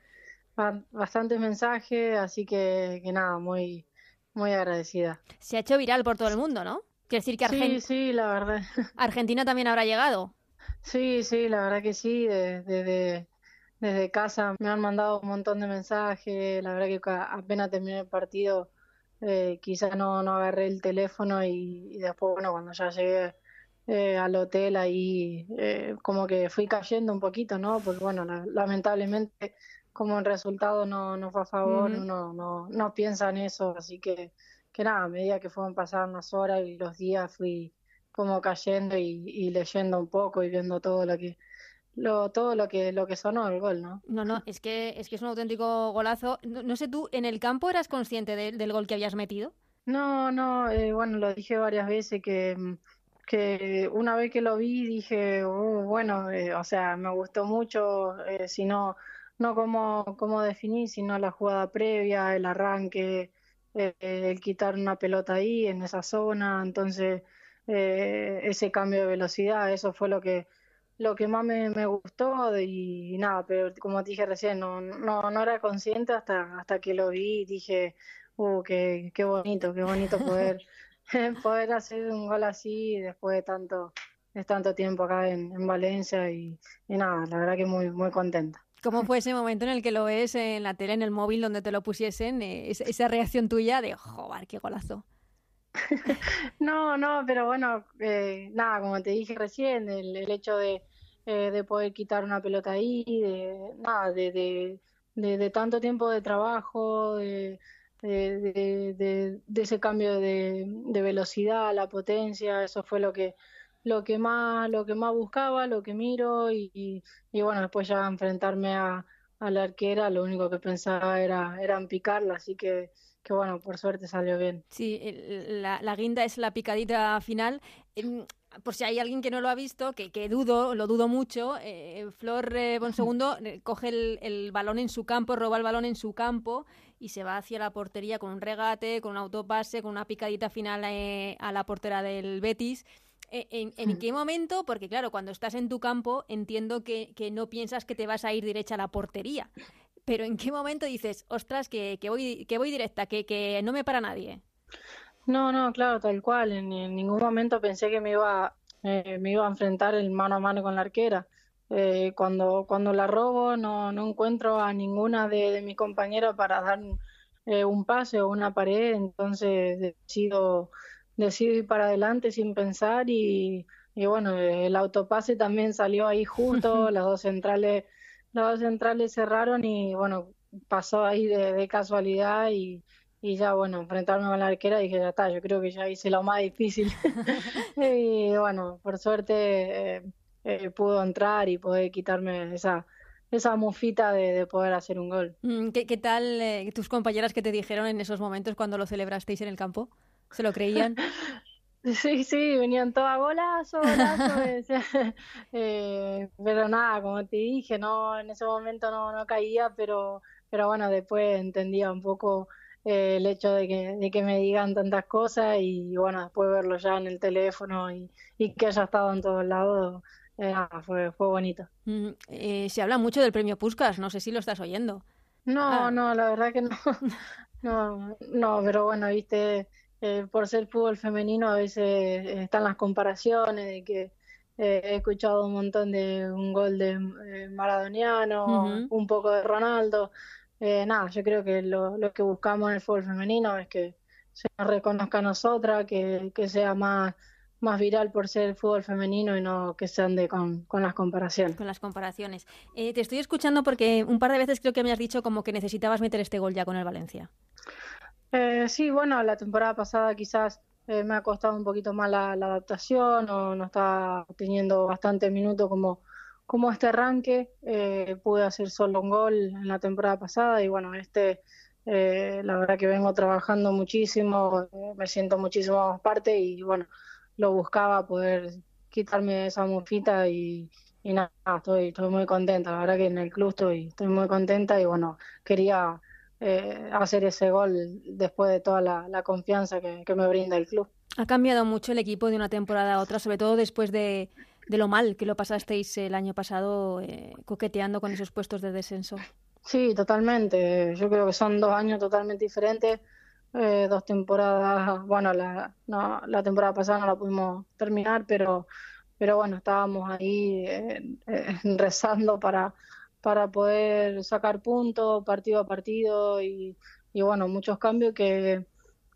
bastantes mensajes, así que, que nada, muy, muy agradecida. Se ha hecho viral por todo el mundo, ¿no? Quiere decir que Argentina... Sí, sí, la verdad. Argentina también habrá llegado. Sí, sí, la verdad que sí, desde, desde casa me han mandado un montón de mensajes, la verdad que apenas terminé el partido eh, quizás no, no agarré el teléfono y, después, bueno, cuando ya llegué eh, al hotel ahí eh, como que fui cayendo un poquito, ¿no? Porque bueno, lamentablemente como el resultado no, no fue a favor, uno no, no piensa en eso, así que, que nada, a medida que fueron pasando unas horas y los días fui como cayendo y, leyendo un poco y viendo todo lo que lo, todo lo que, lo que sonó el gol, ¿no? No, no, es que es, que es un auténtico golazo. No, sé, ¿tú en el campo eras consciente del gol que habías metido? No, no, eh, bueno, lo dije varias veces que, que una vez que lo vi dije, oh, bueno, eh, o sea, me gustó mucho, eh, si no, no como, como definir, sino la jugada previa, el arranque, el quitar una pelota ahí, en esa zona, entonces ese cambio de velocidad, eso fue lo que lo que más me, me gustó y, nada, pero como te dije recién, no, no, no era consciente hasta, hasta que lo vi y dije, uh, qué, qué bonito, qué bonito poder, poder hacer un gol así después de tanto, de tanto tiempo acá en, en Valencia y, y, nada, la verdad que muy, muy contenta. ¿Cómo fue ese momento en el que lo ves en la tele, en el móvil, donde te lo pusiesen? Eh, esa reacción tuya de, joder, qué golazo. no, no, pero bueno, eh, nada, como te dije recién, el, hecho de, eh, de poder quitar una pelota ahí, de nada, de, de, tanto tiempo de trabajo, de, ese cambio de, velocidad, la potencia, eso fue lo que lo que más lo que más buscaba, lo que miro y, y, bueno, después ya enfrentarme a, a la arquera, lo único que pensaba era, era en picarla, así que que bueno, por suerte salió bien. Sí, la, la guinda es la picadita final. Em, por si hay alguien que no lo ha visto, que, que dudo, lo dudo mucho, eh, Flor eh, Bonsegundo eh, coge el, el, balón en su campo, roba el balón en su campo y se va hacia la portería con un regate, con un autopase, con una picadita final eh, a la portera del Betis. Eh, ¿En, en qué momento? Porque claro, cuando estás en tu campo entiendo que, que no piensas que te vas a ir derecha a la portería pero ¿en qué momento dices, ostras, que, que voy, que voy directa, que, que no me para nadie? No, no, claro, tal cual. En, en ningún momento pensé que me iba, eh, me iba a enfrentar el mano a mano con la arquera. Eh, cuando, cuando la robo no, no encuentro a ninguna de, de mis compañeras para dar eh, un pase o una pared, entonces decido, decido ir para adelante sin pensar y, y bueno, el autopase también salió ahí justo, las dos centrales los dos centrales cerraron y bueno, pasó ahí de, de casualidad y, y, ya bueno, enfrentarme a la arquera dije, ya está, yo creo que ya hice lo más difícil. y bueno, por suerte eh, eh, pudo entrar y poder quitarme esa esa mufita de, de poder hacer un gol. Mm, ¿Qué, qué tal eh, tus compañeras que te dijeron en esos momentos cuando lo celebrasteis en el campo? ¿Se lo creían? Sí, sí, venían todas golazo, golazo. eh, pero nada, como te dije, no, en ese momento no, no caía, pero, pero bueno, después entendía un poco eh, el hecho de que, de que me digan tantas cosas y bueno, después verlo ya en el teléfono y, y que haya estado en todos lados, eh, fue, fue bonito. Mm, eh, se habla mucho del premio Puskas, no sé si lo estás oyendo. No, ah. no, la verdad que no. no, no, pero bueno, viste eh, por ser fútbol femenino a veces eh, están las comparaciones de que eh, he escuchado un montón de un gol de eh, Maradoniano, uh -huh. un poco de Ronaldo. nada, yo creo que lo, lo, que buscamos en el fútbol femenino es que se nos reconozca a nosotras, que, que sea más más viral por ser fútbol femenino y no que se ande con, con las comparaciones. Con las comparaciones. Eh, te estoy escuchando porque un par de veces creo que me has dicho como que necesitabas meter este gol ya con el Valencia. Eh, sí, bueno, la temporada pasada quizás eh, me ha costado un poquito más la, adaptación o no estaba teniendo bastante minutos como, como este arranque. Eh, pude hacer solo un gol en la temporada pasada y bueno, este eh, la verdad que vengo trabajando muchísimo, eh, me siento muchísimo más parte y bueno, lo buscaba poder quitarme esa mufita y, y nada, estoy, estoy muy contenta, la verdad que en el club estoy, estoy muy contenta y bueno, quería eh, hacer ese gol después de toda la, la confianza que, que, me brinda el club. Ha cambiado mucho el equipo de una temporada a otra, sobre todo después de, de lo mal que lo pasasteis el año pasado eh, coqueteando con esos puestos de descenso. Sí, totalmente. Yo creo que son dos años totalmente diferentes. Eh, dos temporadas, bueno, la, no, la temporada pasada no la pudimos terminar, pero, pero bueno, estábamos ahí eh, eh, rezando para, para poder sacar puntos partido a partido y, y bueno, muchos cambios que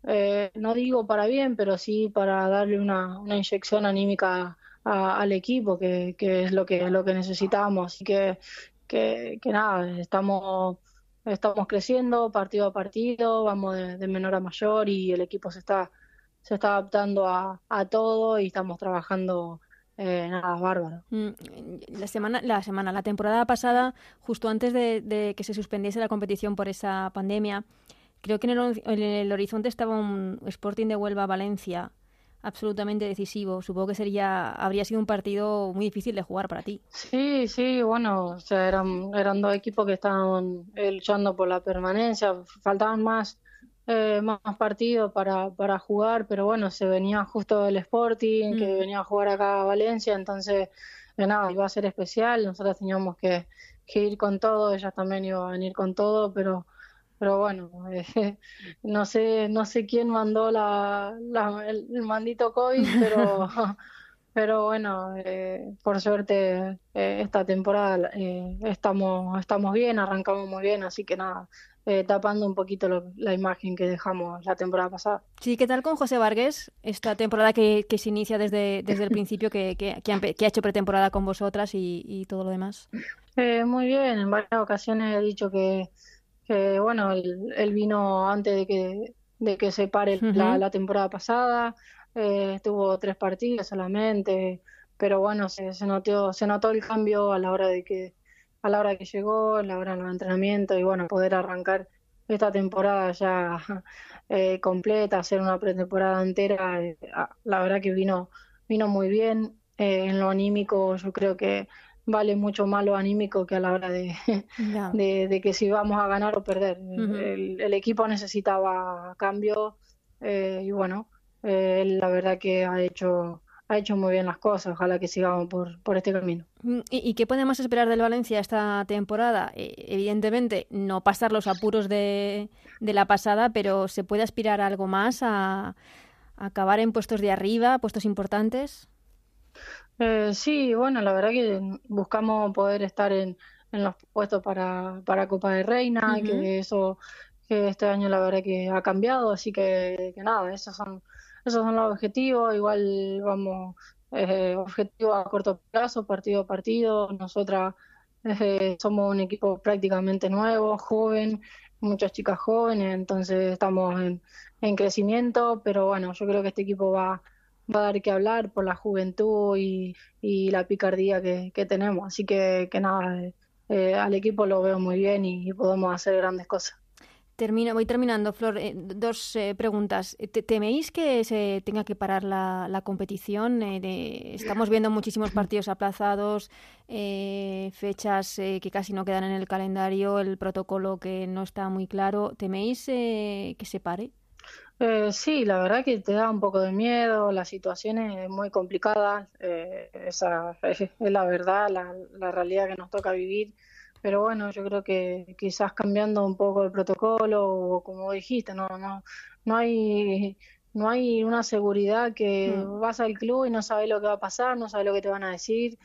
eh, no digo para bien, pero sí para darle una, una inyección anímica al equipo, que, que es lo que, lo que necesitábamos. Así que, que, que nada, estamos estamos creciendo partido a partido, vamos de, de, menor a mayor y el equipo se está se está adaptando a, a todo y estamos trabajando eh, nada, bárbaro. Mm, la semana, la semana, la temporada pasada, justo antes de, que se suspendiese la competición por esa pandemia, creo que en el, en el horizonte estaba un Sporting de Huelva Valencia absolutamente decisivo. Supongo que sería habría sido un partido muy difícil de jugar para ti. Sí, sí, bueno, o sea, eran, eran dos equipos que estaban eh, luchando por la permanencia, faltaban más eh, más partidos para, para jugar, pero bueno, se venía justo el Sporting, que mm. venía a jugar acá a Valencia, entonces nada, iba a ser especial, nosotros teníamos que, ir con todo, ellas también iban a venir con todo, pero pero bueno, eh, no sé no sé quién mandó la, el, mandito COVID, pero pero bueno, eh, por suerte esta temporada estamos estamos bien, arrancamos muy bien, así que nada, eh, tapando un poquito la imagen que dejamos la temporada pasada. Sí, ¿qué tal con José Vargas? Esta temporada que, se inicia desde, desde el principio, que, que, ha, hecho pretemporada con vosotras y, todo lo demás. Eh, muy bien, en varias ocasiones he dicho que, bueno, él, vino antes de que, de que se pare la, temporada pasada, eh, tuvo tres partidos solamente, pero bueno, se, se, notó, se notó el cambio a la hora de que a la hora que llegó, a la hora del entrenamiento y bueno, poder arrancar esta temporada ya eh, completa, hacer una pretemporada entera, eh, la verdad que vino, vino muy bien. Eh, en lo anímico yo creo que vale mucho más lo anímico que a la hora de, de, que si vamos a ganar o perder. el, equipo necesitaba cambio y bueno, la verdad que ha hecho ha hecho muy bien las cosas. Ojalá que sigamos por, por este camino. Mm, ¿Y, qué podemos esperar del Valencia esta temporada? Eh, evidentemente, no pasar los apuros de, de, la pasada, pero ¿se puede aspirar a algo más? ¿A, acabar en puestos de arriba, puestos importantes? Eh, sí, bueno, la verdad que buscamos poder estar en, en los puestos para, para Copa de Reina, que eso que este año la verdad que ha cambiado, así que, que nada, esos son esos son los objetivos, igual vamos, eh, objetivo a corto plazo, partido a partido. Nosotras eh, somos un equipo prácticamente nuevo, joven, muchas chicas jóvenes, entonces estamos en, en crecimiento, pero bueno, yo creo que este equipo va, a dar que hablar por la juventud y, y la picardía que, tenemos. Así que, nada, eh, al equipo lo veo muy bien y podemos hacer grandes cosas voy terminando, Flor. Eh, dos eh, preguntas. ¿Teméis que se tenga que parar la, competición? Eh, estamos viendo muchísimos partidos aplazados, fechas que casi no quedan en el calendario, el protocolo que no está muy claro. ¿Teméis que se pare? sí, la verdad que te da un poco de miedo, la situación es muy complicada, esa es, la verdad, la realidad que nos toca vivir pero bueno, yo creo que quizás cambiando un poco el protocolo o como dijiste, no no no hay no hay una seguridad que mm. vas al club y no sabes lo que va a pasar, no sabes lo que te van a decir,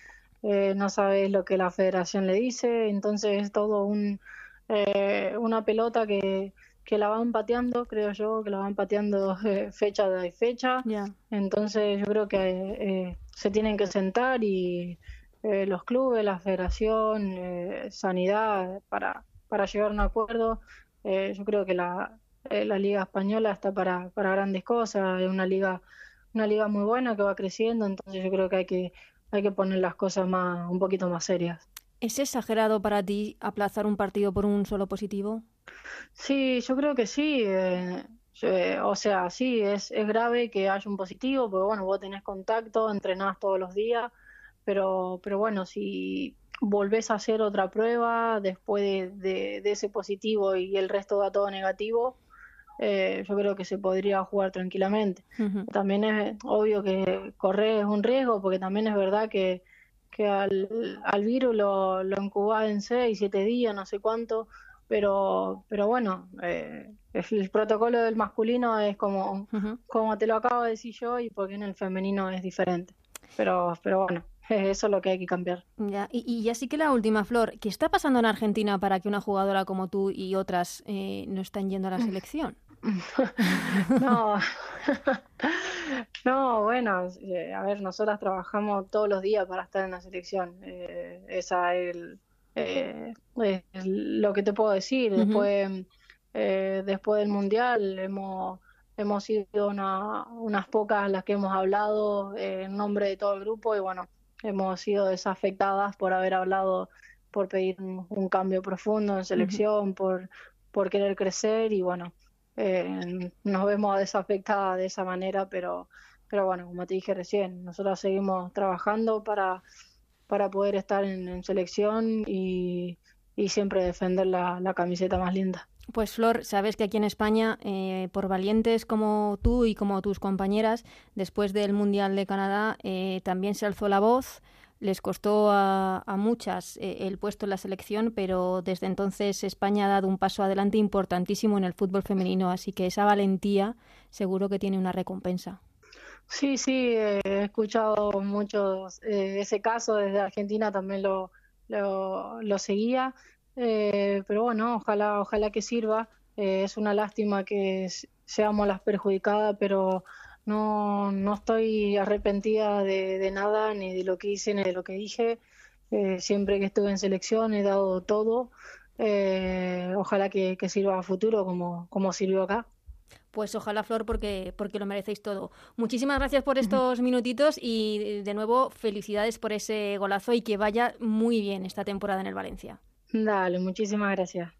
eh, no sabes lo que la federación le dice, entonces es todo un eh, una pelota que, que la van pateando, creo yo, que la van pateando eh, fecha de fecha. Entonces yo creo que se tienen que sentar y eh, los clubes, la federación, eh, sanidad, para, para llegar a un acuerdo. Eh, yo creo que la, la liga española está para, para grandes cosas, es una liga, una liga muy buena que va creciendo, entonces yo creo que hay que, hay que poner las cosas más, un poquito más serias. ¿Es exagerado para ti aplazar un partido por un solo positivo? Sí, yo creo que sí. o sea, sí, es, es grave que haya un positivo, porque bueno, vos tenés contacto, entrenás todos los días, pero, pero bueno, si volvés a hacer otra prueba después de, ese positivo y el resto da todo negativo, eh, yo creo que se podría jugar tranquilamente. También es obvio que correr es un riesgo, porque también es verdad que, que al, al virus lo, lo incubás en seis, siete días, no sé cuánto, pero, pero bueno, eh, el protocolo del masculino es como, como te lo acabo de decir yo y porque en el femenino es diferente. Pero, pero bueno, Eso es lo que hay que cambiar. Ya, y, y así que la última, Flor, ¿qué está pasando en Argentina para que una jugadora como tú y otras eh, no están yendo a la selección? no, no, bueno, eh, a ver, nosotras trabajamos todos los días para estar en la selección. Eh, esa es, lo que te puedo decir. Después, después del mundial hemos hemos sido unas pocas las que hemos hablado eh, en nombre de todo el grupo y bueno, hemos sido desafectadas por haber hablado, por pedir un, cambio profundo en selección, por, por querer crecer y bueno, eh, nos vemos desafectadas de esa manera, pero, pero bueno, como te dije recién, nosotros seguimos trabajando para, para poder estar en, selección y, y, siempre defender la, la camiseta más linda. Pues Flor, sabes que aquí en España, eh, por valientes como tú y como tus compañeras, después del Mundial de Canadá, eh, también se alzó la voz. Les costó a, muchas eh, el puesto en la selección, pero desde entonces España ha dado un paso adelante importantísimo en el fútbol femenino, así que esa valentía seguro que tiene una recompensa. Sí, sí, he escuchado mucho ese caso desde Argentina, también lo, lo, lo seguía eh, pero bueno, ojalá, ojalá que sirva. Eh, es una lástima que seamos las perjudicadas, pero no, no estoy arrepentida de, nada, ni de lo que hice, ni de lo que dije. Eh, siempre que estuve en selección he dado todo. ojalá que, sirva a futuro como, como sirvió acá. Pues ojalá, Flor, porque, porque lo merecéis todo. Muchísimas gracias por estos minutitos y de nuevo felicidades por ese golazo y que vaya muy bien esta temporada en el Valencia. Dale, muchísimas gracias.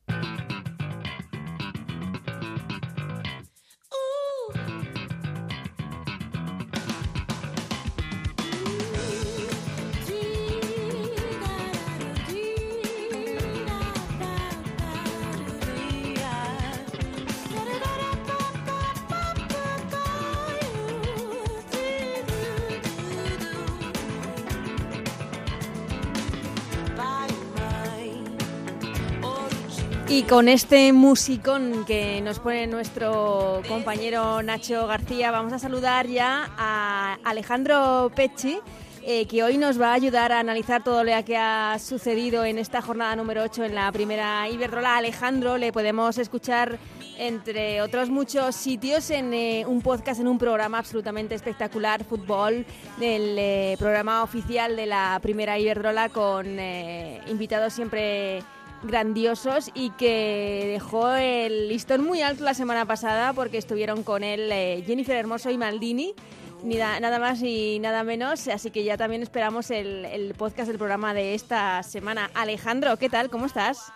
Con este musicón que nos pone nuestro compañero Nacho García, vamos a saludar ya a Alejandro Pecci, eh, que hoy nos va a ayudar a analizar todo lo que ha sucedido en esta jornada número 8 en la primera Iberdrola. Alejandro le podemos escuchar, entre otros muchos sitios, en eh, un podcast, en un programa absolutamente espectacular, Fútbol, del eh, programa oficial de la primera Iberdrola, con invitados siempre grandiosos y que dejó el listón muy alto la semana pasada porque estuvieron con él eh, Jennifer Hermoso y Maldini, nada más y nada menos, así que ya también esperamos el, el podcast del programa de esta semana. Alejandro, ¿qué tal? ¿Cómo estás?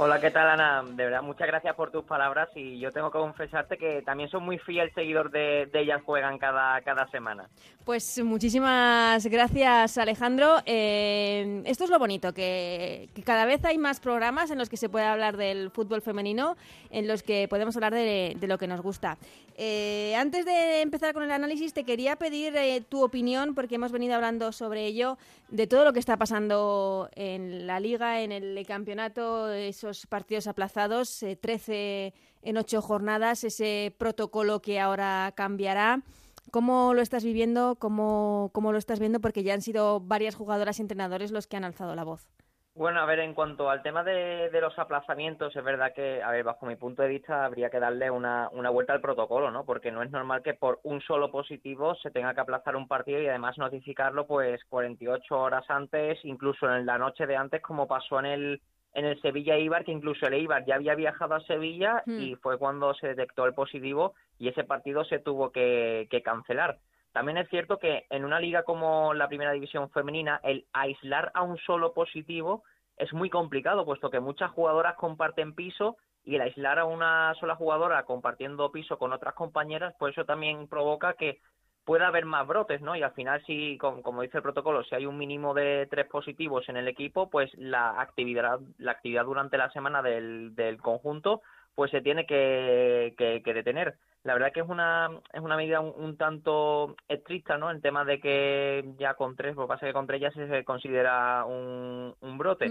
Hola, ¿qué tal Ana? De verdad, muchas gracias por tus palabras y yo tengo que confesarte que también soy muy fiel seguidor de, Ellas Juegan cada, cada semana. Pues muchísimas gracias Alejandro. Eh, esto es lo bonito, que, cada vez hay más programas en los que se puede hablar del fútbol femenino, en los que podemos hablar de, lo que nos gusta. Eh, antes de empezar con el análisis, te quería pedir eh, tu opinión, porque hemos venido hablando sobre ello, de todo lo que está pasando en la liga, en el campeonato, esos partidos aplazados, 13 eh, en 8 jornadas, ese protocolo que ahora cambiará. ¿Cómo lo estás viviendo? ¿Cómo, ¿Cómo lo estás viendo? Porque ya han sido varias jugadoras y entrenadores los que han alzado la voz. Bueno, a ver, en cuanto al tema de, los aplazamientos, es verdad que, a ver, bajo mi punto de vista, habría que darle una, una vuelta al protocolo, ¿no? Porque no es normal que por un solo positivo se tenga que aplazar un partido y además notificarlo, pues, 48 horas antes, incluso en la noche de antes, como pasó en el, en el Sevilla Ibar, que incluso el Ibar ya había viajado a Sevilla hmm. y fue cuando se detectó el positivo y ese partido se tuvo que, que cancelar. También es cierto que en una liga como la Primera División Femenina, el aislar a un solo positivo es muy complicado, puesto que muchas jugadoras comparten piso y el aislar a una sola jugadora compartiendo piso con otras compañeras, pues eso también provoca que pueda haber más brotes, ¿no? Y al final, si, como, dice el protocolo, si hay un mínimo de tres positivos en el equipo, pues la actividad, la actividad durante la semana del, del conjunto, pues se tiene que, que detener. La verdad que es una es una medida un, tanto estricta no el tema de que ya con tres lo que pasa es que con tres ya se considera un, un brote.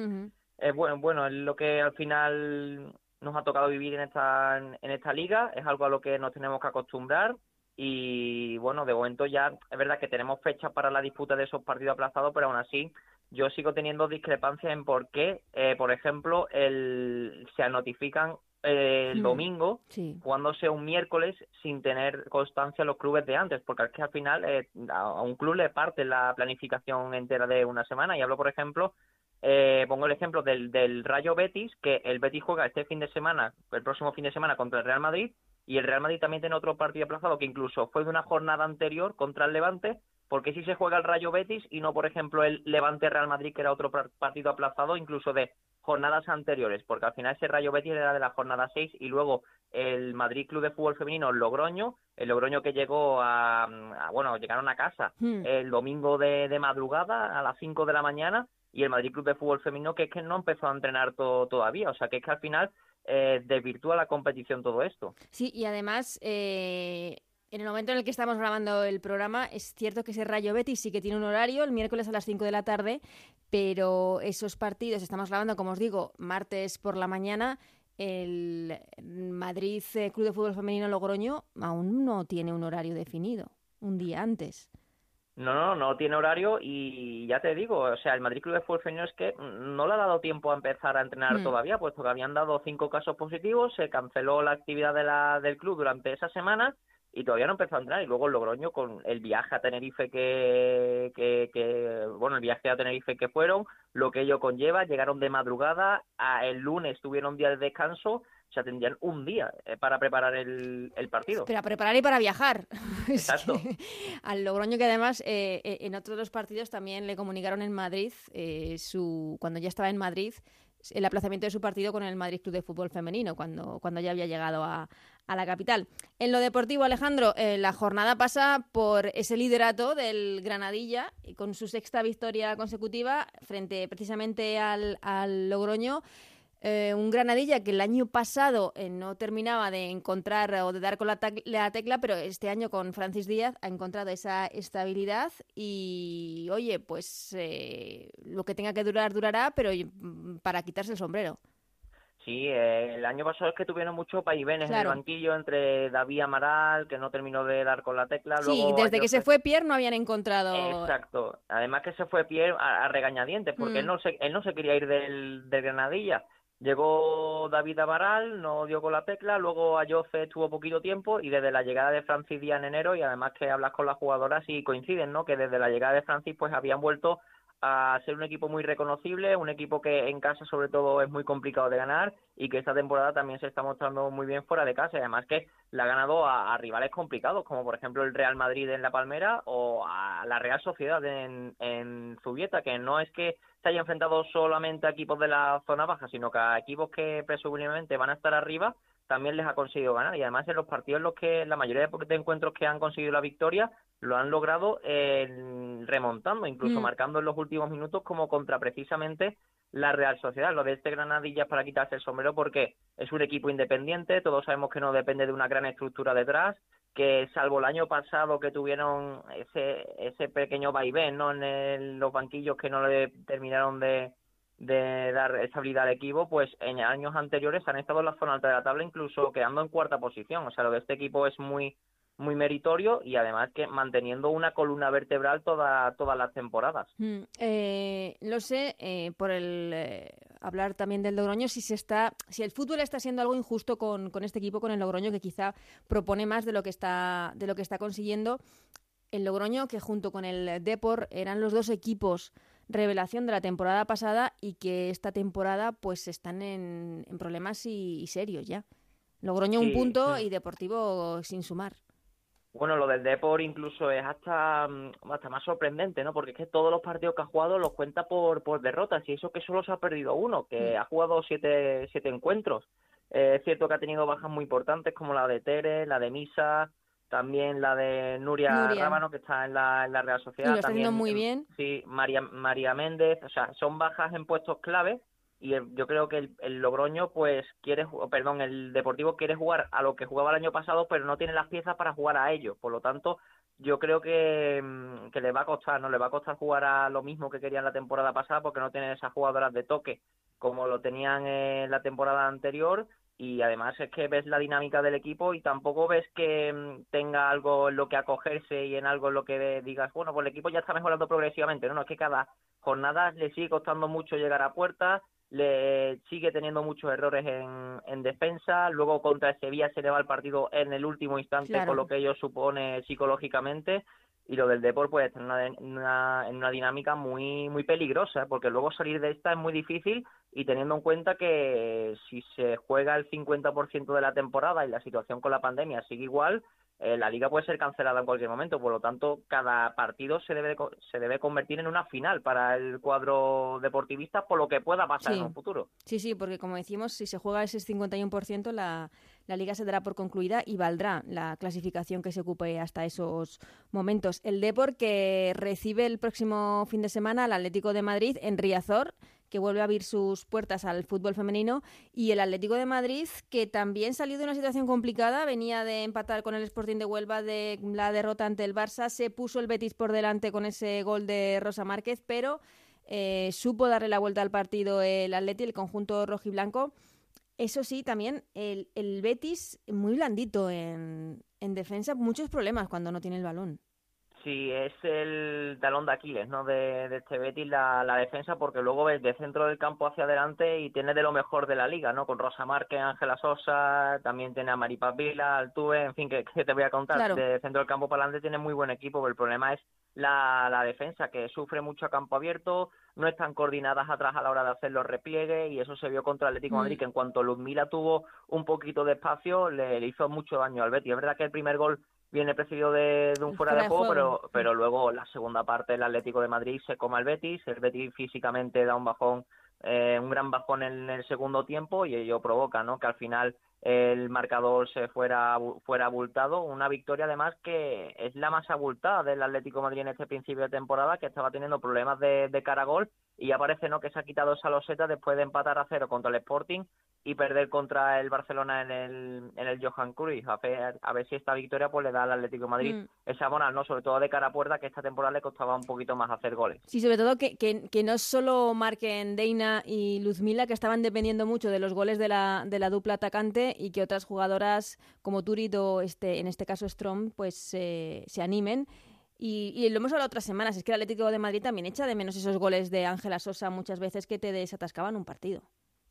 Es bueno bueno es lo que al final nos ha tocado vivir en esta en esta liga es algo a lo que nos tenemos que acostumbrar y bueno de momento ya es verdad que tenemos fechas para la disputa de esos partidos aplazados pero aún así yo sigo teniendo discrepancias en por qué, eh, por ejemplo, el, se notifican el mm, domingo, cuando sea un miércoles, sin tener constancia los clubes de antes, porque es que al final eh, a un club le parte la planificación entera de una semana. Y hablo, por ejemplo, eh, pongo el ejemplo del, del Rayo Betis, que el Betis juega este fin de semana, el próximo fin de semana contra el Real Madrid, y el Real Madrid también tiene otro partido aplazado que incluso fue de una jornada anterior contra el Levante, porque sí se juega el Rayo Betis y no, por ejemplo, el Levante Real Madrid, que era otro partido aplazado, incluso de jornadas anteriores, porque al final ese Rayo Betis era de la jornada 6 y luego el Madrid Club de Fútbol Femenino Logroño, el Logroño que llegó a, bueno, llegaron a casa hmm. el domingo de, de, madrugada a las 5 de la mañana y el Madrid Club de Fútbol Femenino que es que no empezó a entrenar todavía, o sea que es que al final eh, desvirtúa la competición todo esto. Sí, y además eh, en el momento en el que estamos grabando el programa, es cierto que ese Rayo Betis sí que tiene un horario, el miércoles a las 5 de la tarde, pero esos partidos, estamos grabando, como os digo, martes por la mañana, el Madrid eh, Club de Fútbol Femenino Logroño aún no tiene un horario definido, un día antes. No, no, no tiene horario y ya te digo, o sea, el Madrid Club de Fútbol Femenino es que no le ha dado tiempo a empezar a entrenar mm. todavía, puesto que habían dado cinco casos positivos, se canceló la actividad de la, del club durante esa semana y todavía no empezó a entrar y luego el Logroño con el viaje a Tenerife que, que, bueno el viaje a Tenerife que fueron lo que ello conlleva llegaron de madrugada a el lunes tuvieron un día de descanso sea tendrían un día eh, para preparar el, el partido para preparar y para viajar exacto al Logroño que además eh, eh, en otros dos partidos también le comunicaron en Madrid su cuando ya estaba en Madrid el aplazamiento de su partido con el Madrid Club de Fútbol Femenino, cuando, cuando ya había llegado a, a la capital. En lo deportivo, Alejandro, eh, la jornada pasa por ese liderato del Granadilla, con su sexta victoria consecutiva frente precisamente al, al Logroño. Eh, un Granadilla que el año pasado eh, no terminaba de encontrar o de dar con la, tecla, pero este año con Francis Díaz ha encontrado esa estabilidad y, oye, pues eh, lo que tenga que durar, durará, pero mm, para quitarse el sombrero. Sí, el año pasado es que tuvieron mucho vaivenes en el banquillo entre David Amaral, que no terminó de dar con la tecla. Sí, desde que se fue Pierre no habían encontrado. Exacto. Además que se fue Pierre a, regañadientes, porque él, mm. no se, él no se quería ir del, del Granadilla Llegó David Amaral, no dio con la tecla, luego Ayoce estuvo poquito tiempo y desde la llegada de Francis Díaz en enero y además que hablas con las jugadoras y coinciden, ¿no? Que desde la llegada de Francis pues habían vuelto a ser un equipo muy reconocible, un equipo que en casa sobre todo es muy complicado de ganar y que esta temporada también se está mostrando muy bien fuera de casa. Además que la ha ganado a, rivales complicados como por ejemplo el Real Madrid en La Palmera o a la Real Sociedad en, en Zubieta, que no es que se haya enfrentado solamente a equipos de la zona baja, sino que a equipos que presumiblemente van a estar arriba también les ha conseguido ganar. Y además en los partidos en los que la mayoría de encuentros que han conseguido la victoria lo han logrado eh, remontando, incluso mm. marcando en los últimos minutos como contra precisamente la Real Sociedad. Lo de este Granadilla es para quitarse el sombrero porque es un equipo independiente, todos sabemos que no depende de una gran estructura detrás, que salvo el año pasado que tuvieron ese, ese pequeño vaivén ¿no? en los banquillos que no le terminaron de, de dar estabilidad al equipo, pues en años anteriores han estado en la zona alta de la tabla, incluso quedando en cuarta posición. O sea, lo de este equipo es muy muy meritorio y además que manteniendo una columna vertebral toda, todas las temporadas. Mm, eh, lo sé, eh, por el eh, hablar también del Logroño, si se está, si el fútbol está siendo algo injusto con, con, este equipo, con el Logroño, que quizá propone más de lo que está, de lo que está consiguiendo. El Logroño, que junto con el Depor eran los dos equipos revelación de la temporada pasada y que esta temporada pues están en, problemas y, serios ya. Logroño un punto y Deportivo sin sumar. Bueno, lo del Depor incluso es hasta, mm, hasta más sorprendente, ¿no? Porque es que todos los partidos que ha jugado los cuenta por, por derrotas y eso que solo se ha perdido uno, que mm. ha jugado siete, siete encuentros. Eh, es cierto que ha tenido bajas muy importantes como la de Tere, la de Misa, también la de Nuria, Rábano, que está en la, en la Real Sociedad. Y también, muy bien. Sí, María, María Méndez, o sea, son bajas en puestos clave y yo creo que el, Logroño, pues, quiere, perdón, el Deportivo quiere jugar a lo que jugaba el año pasado, pero no tiene las piezas para jugar a ello. Por lo tanto, yo creo que, mm, que le va a costar, ¿no? Le va a costar jugar a lo mismo que querían la temporada pasada porque no tienen esas jugadoras de toque como lo tenían en la temporada anterior y además es que ves la dinámica del equipo y tampoco ves que mm, tenga algo en lo que acogerse y en algo en lo que digas, bueno, pues el equipo ya está mejorando progresivamente, no, no es que cada jornada le sigue costando mucho llegar a puerta, le sigue teniendo muchos errores en, en defensa, luego contra el Sevilla se le va el partido en el último instante con lo que ello supone psicológicamente. Y lo del Depor pues está en una, en una, dinámica muy muy peligrosa porque luego salir de esta es muy difícil y teniendo en cuenta que si se juega el 50% de la temporada y la situación con la pandemia sigue igual eh, la liga puede ser cancelada en cualquier momento, por lo tanto, cada partido se debe, se debe convertir en una final para el cuadro deportivista por lo que pueda pasar en un futuro. Sí, sí, porque como decimos, si se juega ese 51%, la, la liga se dará por concluida y valdrá la clasificación que se ocupe hasta esos momentos. El Depor que recibe el próximo fin de semana al Atlético de Madrid en Riazor que vuelve a abrir sus puertas al fútbol femenino, y el Atlético de Madrid, que también salió de una situación complicada, venía de empatar con el Sporting de Huelva de la derrota ante el Barça, se puso el Betis por delante con ese gol de Rosa Márquez, pero eh, supo darle la vuelta al partido el Atleti, el conjunto rojiblanco. Eso sí, también el, el Betis muy blandito en, en defensa, muchos problemas cuando no tiene el balón. Sí, es el talón de Aquiles, ¿no? De, de este Betis la, la, defensa, porque luego ves de centro del campo hacia adelante y tiene de lo mejor de la liga, ¿no? Con Rosa Márquez, Ángela Sosa, también tiene a Maripaz Vila, Altuve, en fin, que, te voy a contar. De centro del campo para adelante tiene muy buen equipo, pero el problema es la, la defensa, que sufre mucho a campo abierto, no están coordinadas atrás a la hora de hacer los repliegues y eso se vio contra el Atlético de Madrid, mm. que en cuanto Luzmila tuvo un poquito de espacio, le, le hizo mucho daño al Betis. Es verdad que el primer gol viene precedido de, un fuera de juego, pero, pero luego la segunda parte el Atlético de Madrid se come al Betis, el Betis físicamente da un bajón, eh, un gran bajón en el segundo tiempo y ello provoca ¿no? que al final el marcador se fuera, fuera abultado, una victoria además que es la más abultada del Atlético de Madrid en este principio de temporada, que estaba teniendo problemas de, de cara a gol y ya parece ¿no? que se ha quitado esa loseta después de empatar a cero contra el Sporting y perder contra el Barcelona en el, en el Johan Cruyff. A ver, a ver si esta victoria pues le da al Atlético de Madrid mm. esa moral, ¿no? Sobre todo de cara a puerta, que esta temporada le costaba un poquito más hacer goles. Sí, sobre todo que, que, que no solo marquen Deina y Luzmila, que estaban dependiendo mucho de los goles de la, de la dupla atacante y que otras jugadoras como Turit o este, en este caso Strom pues se animen. Y, y, lo hemos hablado otras semanas, es que el Atlético de Madrid también echa de menos esos goles de Ángela Sosa muchas veces que te desatascaban un partido.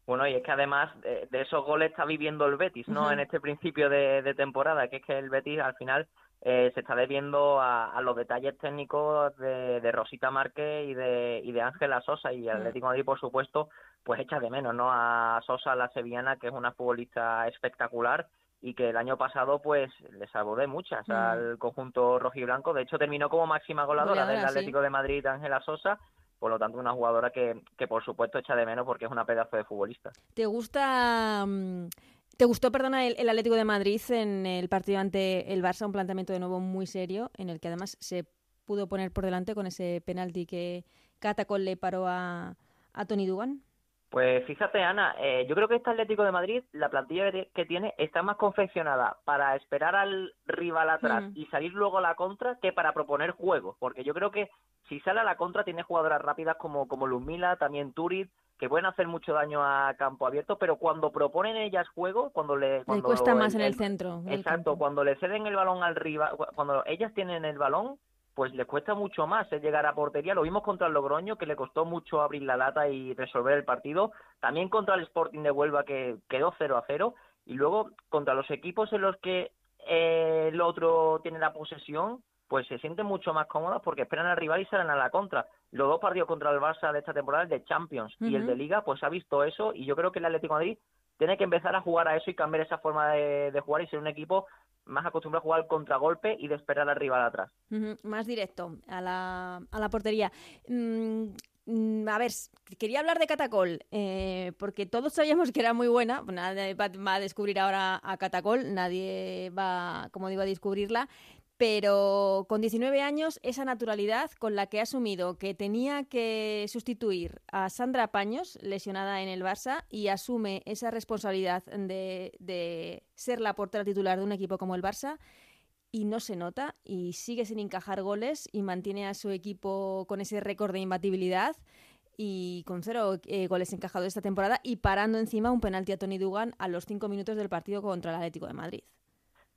Bueno, y es que además de, esos goles está viviendo el Betis, ¿no? En este principio de, temporada, que es que el Betis al final eh, se está debiendo a, los detalles técnicos de, Rosita Márquez y de, y de Ángela Sosa y el Atlético de Madrid, por supuesto, pues echa de menos, ¿no? A Sosa, la sevillana, que es una futbolista espectacular y que el año pasado pues le salvó de muchas al conjunto rojiblanco. De hecho, terminó como máxima goleadora, del Atlético de Madrid, Ángela Sosa, por lo tanto una jugadora que, que por supuesto echa de menos porque es una pedazo de futbolista. ¿Te gusta mm, te gustó, perdona, el, Atlético de Madrid en el partido ante el Barça, un planteamiento de nuevo muy serio, en el que además se pudo poner por delante con ese penalti que Catacol le paró a, a Tony Dugan? Pues fíjate, Ana, eh, yo creo que este Atlético de Madrid, la plantilla que tiene, está más confeccionada para esperar al rival atrás mm. y salir luego a la contra que para proponer juego. Porque yo creo que si sale a la contra tiene jugadoras rápidas como, como Luzmila, también Turit, que pueden hacer mucho daño a campo abierto, pero cuando proponen ellas juego, cuando le... Cuando cuesta más en el centro. Exacto, cuando le ceden el balón al rival, cuando ellas tienen el balón, pues les cuesta mucho más eh, llegar a portería. Lo vimos contra el Logroño, que le costó mucho abrir la lata y resolver el partido. También contra el Sporting de Huelva, que quedó 0 a 0. Y luego contra los equipos en los que eh, el otro tiene la posesión, pues se sienten mucho más cómodas porque esperan al rival y salen a la contra. Los dos partidos contra el Barça de esta temporada, el de Champions y el de Liga, pues ha visto eso y yo creo que el Atlético de Madrid tiene que empezar a jugar a eso y cambiar esa forma de, jugar y ser un equipo más acostumbrado a jugar contragolpe y de esperar al rival atrás. Más directo a la, a la portería. Mm, mm, a ver, quería hablar de Catacol, eh, porque todos sabíamos que era muy buena. Nadie va a descubrir ahora a Catacol, nadie va, como digo, a descubrirla pero con 19 años, esa naturalidad con la que ha asumido que tenía que sustituir a Sandra Paños, lesionada en el Barça, y asume esa responsabilidad de, ser la portera titular de un equipo como el Barça, y no se nota, y sigue sin encajar goles, y mantiene a su equipo con ese récord de imbatibilidad, y con cero eh, goles encajados esta temporada, y parando encima un penalti a Tony Dugan a los cinco minutos del partido contra el Atlético de Madrid.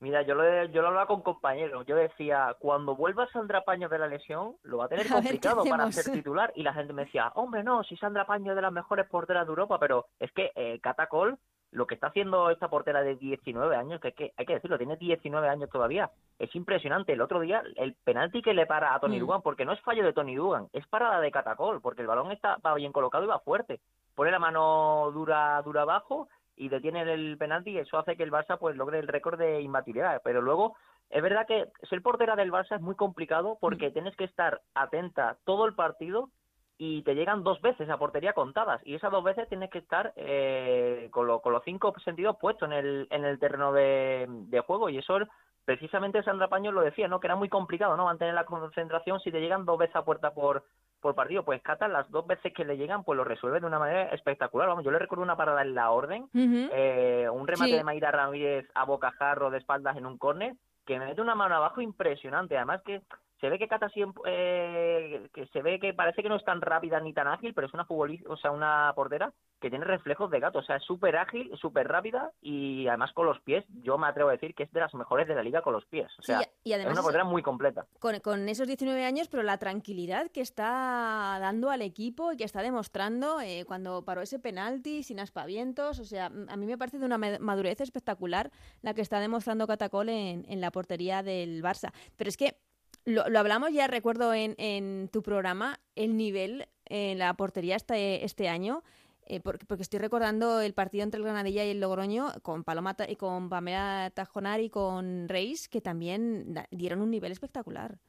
Mira, yo lo, yo lo hablaba con compañeros. Yo decía, cuando vuelva Sandra Paño de la lesión, lo va a tener complicado para ser titular. Y la gente me decía, hombre, no, si Sandra Paño es de las mejores porteras de Europa, pero es que eh, Catacol lo que está haciendo esta portera de 19 años, que, que hay que decirlo, tiene 19 años todavía, es impresionante. El otro día, el penalti que le para a Tony Mm. Dugan, porque no es fallo de Tony Dugan, es parada de Catacol, porque el balón está va bien colocado y va fuerte. Pone la mano dura, dura abajo y detiene el penalti y eso hace que el Barça pues logre el récord de imbatibilidad. Pero luego, es verdad que ser portera del Barça es muy complicado porque tienes que estar atenta todo el partido y te llegan dos veces a portería contadas y esas dos veces tienes que estar eh, con, lo- con los cinco sentidos puestos en el, en el terreno de, de juego y eso precisamente Sandra Paño lo decía, ¿no? Que era muy complicado, ¿no? Mantener la concentración si te llegan dos veces a puerta por por partido, pues Cata las dos veces que le llegan pues lo resuelve de una manera espectacular, vamos, yo le recuerdo una parada en la orden, eh, un remate Sí. de Mayra Ramírez a bocajarro de espaldas en un córner que me mete una mano abajo impresionante, además que se ve que Cata siempre eh, que se ve que parece que no es tan rápida ni tan ágil, pero es una futbolista, o sea, una portera que tiene reflejos de gato, o sea, es súper ágil, súper rápida y además con los pies, yo me atrevo a decir que es de las mejores de la liga con los pies, o Sí, sea, y además es una portera muy completa. con, con esos 19 años, pero la tranquilidad que está dando al equipo y que está demostrando eh, cuando paró ese penalti sin aspavientos. O sea, a mí me parece de una ma- madurez espectacular la que está demostrando Catacol en, en la portería del Barça. Pero es que lo, lo hablamos ya, recuerdo en, en tu programa, el nivel en la portería este, este año. eh, porque, porque estoy recordando el partido entre el Granadilla y el Logroño con Paloma y con Pamela Tajonar y con Reis, que también dieron un nivel espectacular.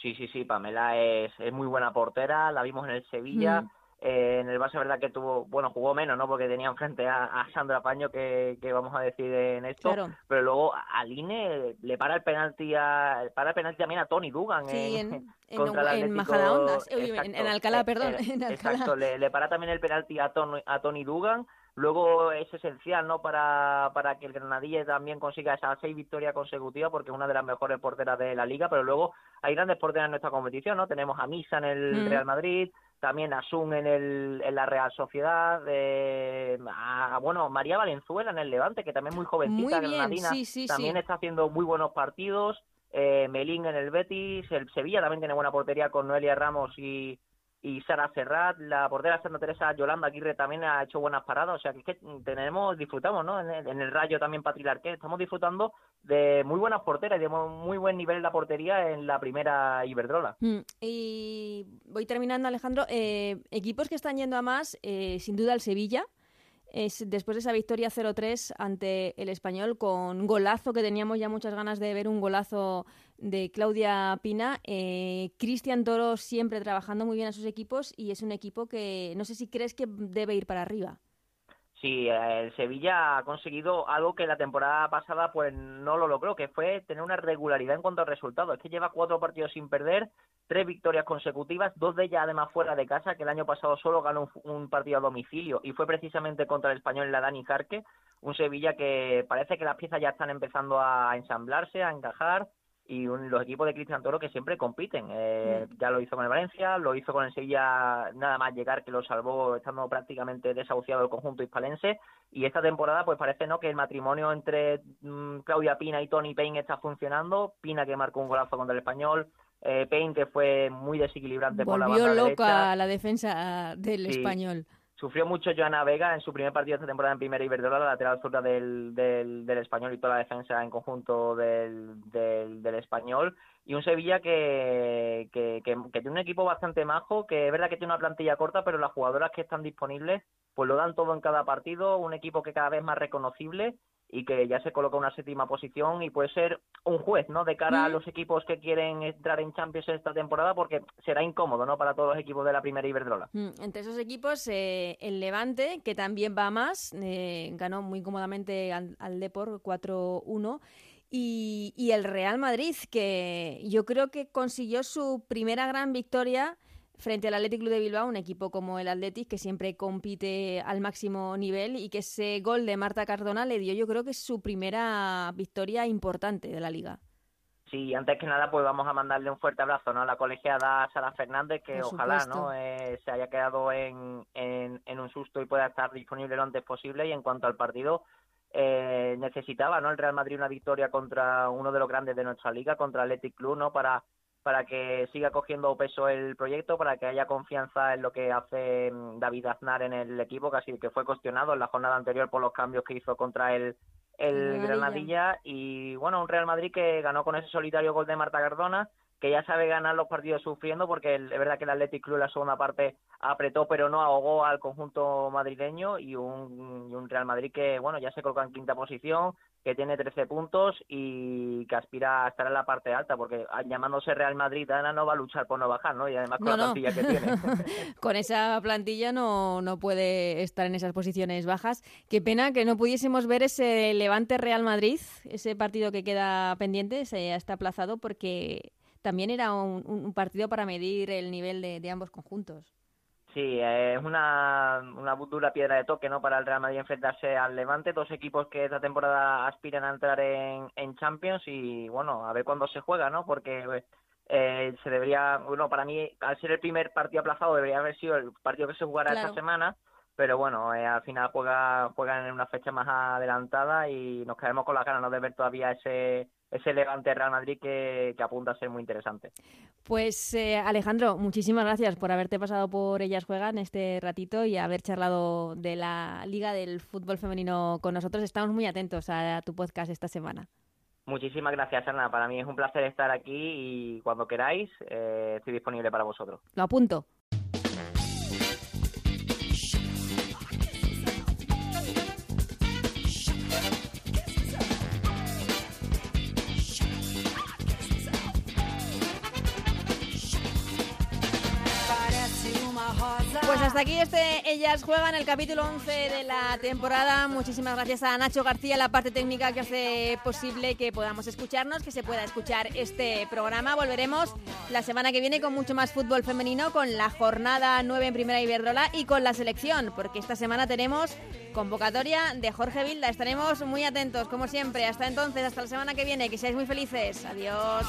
Sí, sí, sí, Pamela es, es muy buena portera, la vimos en el Sevilla, Mm. Eh, en el Barça verdad que tuvo, bueno, jugó menos, ¿no? Porque tenía enfrente a, a Sandra Paño, que, que vamos a decir en esto, Claro. pero luego a Aline le para el penalti a, para el penalti también a Tony Dugan Sí, en, en, en, contra el en Atlético- eh, uy, en, Exacto, en Alcalá, eh, perdón, eh, en Alcalá. Exacto, le, le para también el penalti a Tony, a Tony Dugan. Luego es esencial, ¿no? Para, para que el Granadilla también consiga esas seis victorias consecutivas, porque es una de las mejores porteras de la liga. Pero luego hay grandes porteras en nuestra competición, ¿no? Tenemos a Misa en el Mm. Real Madrid, también a Sun en, el, en la Real Sociedad, eh, a, bueno, María Valenzuela en el Levante, que también es muy jovencita, Muy granadina, sí, sí, también sí. está haciendo muy buenos partidos. Eh, Melín en el Betis, el Sevilla también tiene buena portería con Noelia Ramos y, y Sara Serrat, la portera Santa Teresa Yolanda Aguirre también ha hecho buenas paradas, o sea que, es que tenemos, disfrutamos, ¿no? En el, en el Rayo también Patri Larqué, estamos disfrutando de muy buenas porteras y de mu- muy buen nivel en la portería en la primera Iberdrola. Mm, Y voy terminando, Alejandro. Eh, equipos que están yendo a más, eh, sin duda el Sevilla. Es, después de esa victoria 0-3 ante el español, con golazo, que teníamos ya muchas ganas de ver un golazo de Claudia Pina. Eh, Cristian Toro siempre trabajando muy bien a sus equipos y es un equipo que no sé si crees que debe ir para arriba. Sí, el Sevilla ha conseguido algo que la temporada pasada pues no lo logró, que fue tener una regularidad en cuanto a resultados. Es que lleva cuatro partidos sin perder, tres victorias consecutivas, dos de ellas además fuera de casa, que el año pasado solo ganó un, un partido a domicilio y fue precisamente contra el español la Dani Jarque. Un Sevilla que parece que las piezas ya están empezando a ensamblarse, a encajar y un- los equipos de Cristian Toro que siempre compiten. Eh, Ya lo hizo con el Valencia, lo hizo con el Sevilla nada más llegar que lo salvó estando prácticamente desahuciado el conjunto hispalense y esta temporada pues parece no que el matrimonio entre mm, Claudia Pina y Tony Payne está funcionando. Pina que marcó un golazo contra el español, eh, Payne que fue muy desequilibrante por la Volvió banda loca derecha. la defensa del Sí. español. Sufrió mucho Joana Vega en su primer partido esta temporada en Primera Iberdrola, la lateral zurda del, del, del español y toda la defensa en conjunto del, del, del español. Y un Sevilla que, que, que, que tiene un equipo bastante majo, que es verdad que tiene una plantilla corta, pero las jugadoras que están disponibles pues lo dan todo en cada partido. Un equipo que cada vez más reconocible y que ya se coloca una séptima posición y puede ser un juez, ¿no? De cara a los equipos que quieren entrar en Champions esta temporada, porque será incómodo, ¿no? Para todos los equipos de la Primera Iberdrola. Mm, Entre esos equipos, eh, el Levante, que también va a más, eh, ganó muy cómodamente al, al Depor 4-1. Y, y el Real Madrid, que yo creo que consiguió su primera gran victoria frente al Athletic Club de Bilbao, un equipo como el Athletic que siempre compite al máximo nivel y que ese gol de Marta Cardona le dio yo creo que su primera victoria importante de la liga. Sí, antes que nada, pues vamos a mandarle un fuerte abrazo ¿no? a la colegiada Sara Fernández, que Por ojalá supuesto. no Eh, se haya quedado en, en, en un susto y pueda estar disponible lo antes posible. Y en cuanto al partido, eh, necesitaba ¿no? el Real Madrid una victoria contra uno de los grandes de nuestra liga, contra Athletic Club, ¿no? para para que siga cogiendo peso el proyecto, para que haya confianza en lo que hace mm, David Aznar en el equipo, casi que fue cuestionado en la jornada anterior por los cambios que hizo contra el, el Granadilla. Y bueno, un Real Madrid que ganó con ese solitario gol de Marta Cardona que ya sabe ganar los partidos sufriendo, porque es verdad que el Athletic Club en la segunda parte apretó, pero no ahogó al conjunto madrileño y un, y un Real Madrid que, bueno, ya se coloca en quinta posición, que tiene 13 puntos y que aspira a estar en la parte alta, porque llamándose Real Madrid, Ana no va a luchar por no bajar, ¿no? Y además con la plantilla que tiene. con esa plantilla no, no puede estar en esas posiciones bajas. Qué pena que no pudiésemos ver ese Levante Real Madrid, ese partido que queda pendiente, se está aplazado porque también era un, partido para medir el nivel de, ambos conjuntos. Sí, es una, una dura piedra de toque ¿no? para el Real Madrid enfrentarse al Levante, dos equipos que esta temporada aspiran a entrar en, en Champions y bueno, a ver cuándo se juega, ¿no? Porque eh, se debería, bueno, para mí, al ser el primer partido aplazado, debería haber sido el partido que se jugara esta semana, pero bueno, eh, al final juega, juegan en una fecha más adelantada y nos quedamos con las ganas ¿no? de ver todavía ese ese Levante Real Madrid que, apunta a ser muy interesante. Pues eh, Alejandro, muchísimas gracias por haberte pasado por Ellas Juegan este ratito y haber charlado de la Liga del Fútbol Femenino con nosotros. Estamos muy atentos a, tu podcast esta semana. Muchísimas gracias, Ana. Para mí es un placer estar aquí y cuando queráis eh, estoy disponible para vosotros. Lo apunto. Hasta aquí este Ellas Juegan, el capítulo 11 de la temporada. Muchísimas gracias a Nacho García, la parte técnica que hace posible que podamos escucharnos, que se pueda escuchar este programa. Volveremos la semana que viene con mucho más fútbol femenino, con la jornada 9 en Primera Iberdrola y con la selección, porque esta semana tenemos convocatoria de Jorge Vilda. Estaremos muy atentos, como siempre. Hasta entonces, hasta la semana que viene. Que seáis muy felices. Adiós.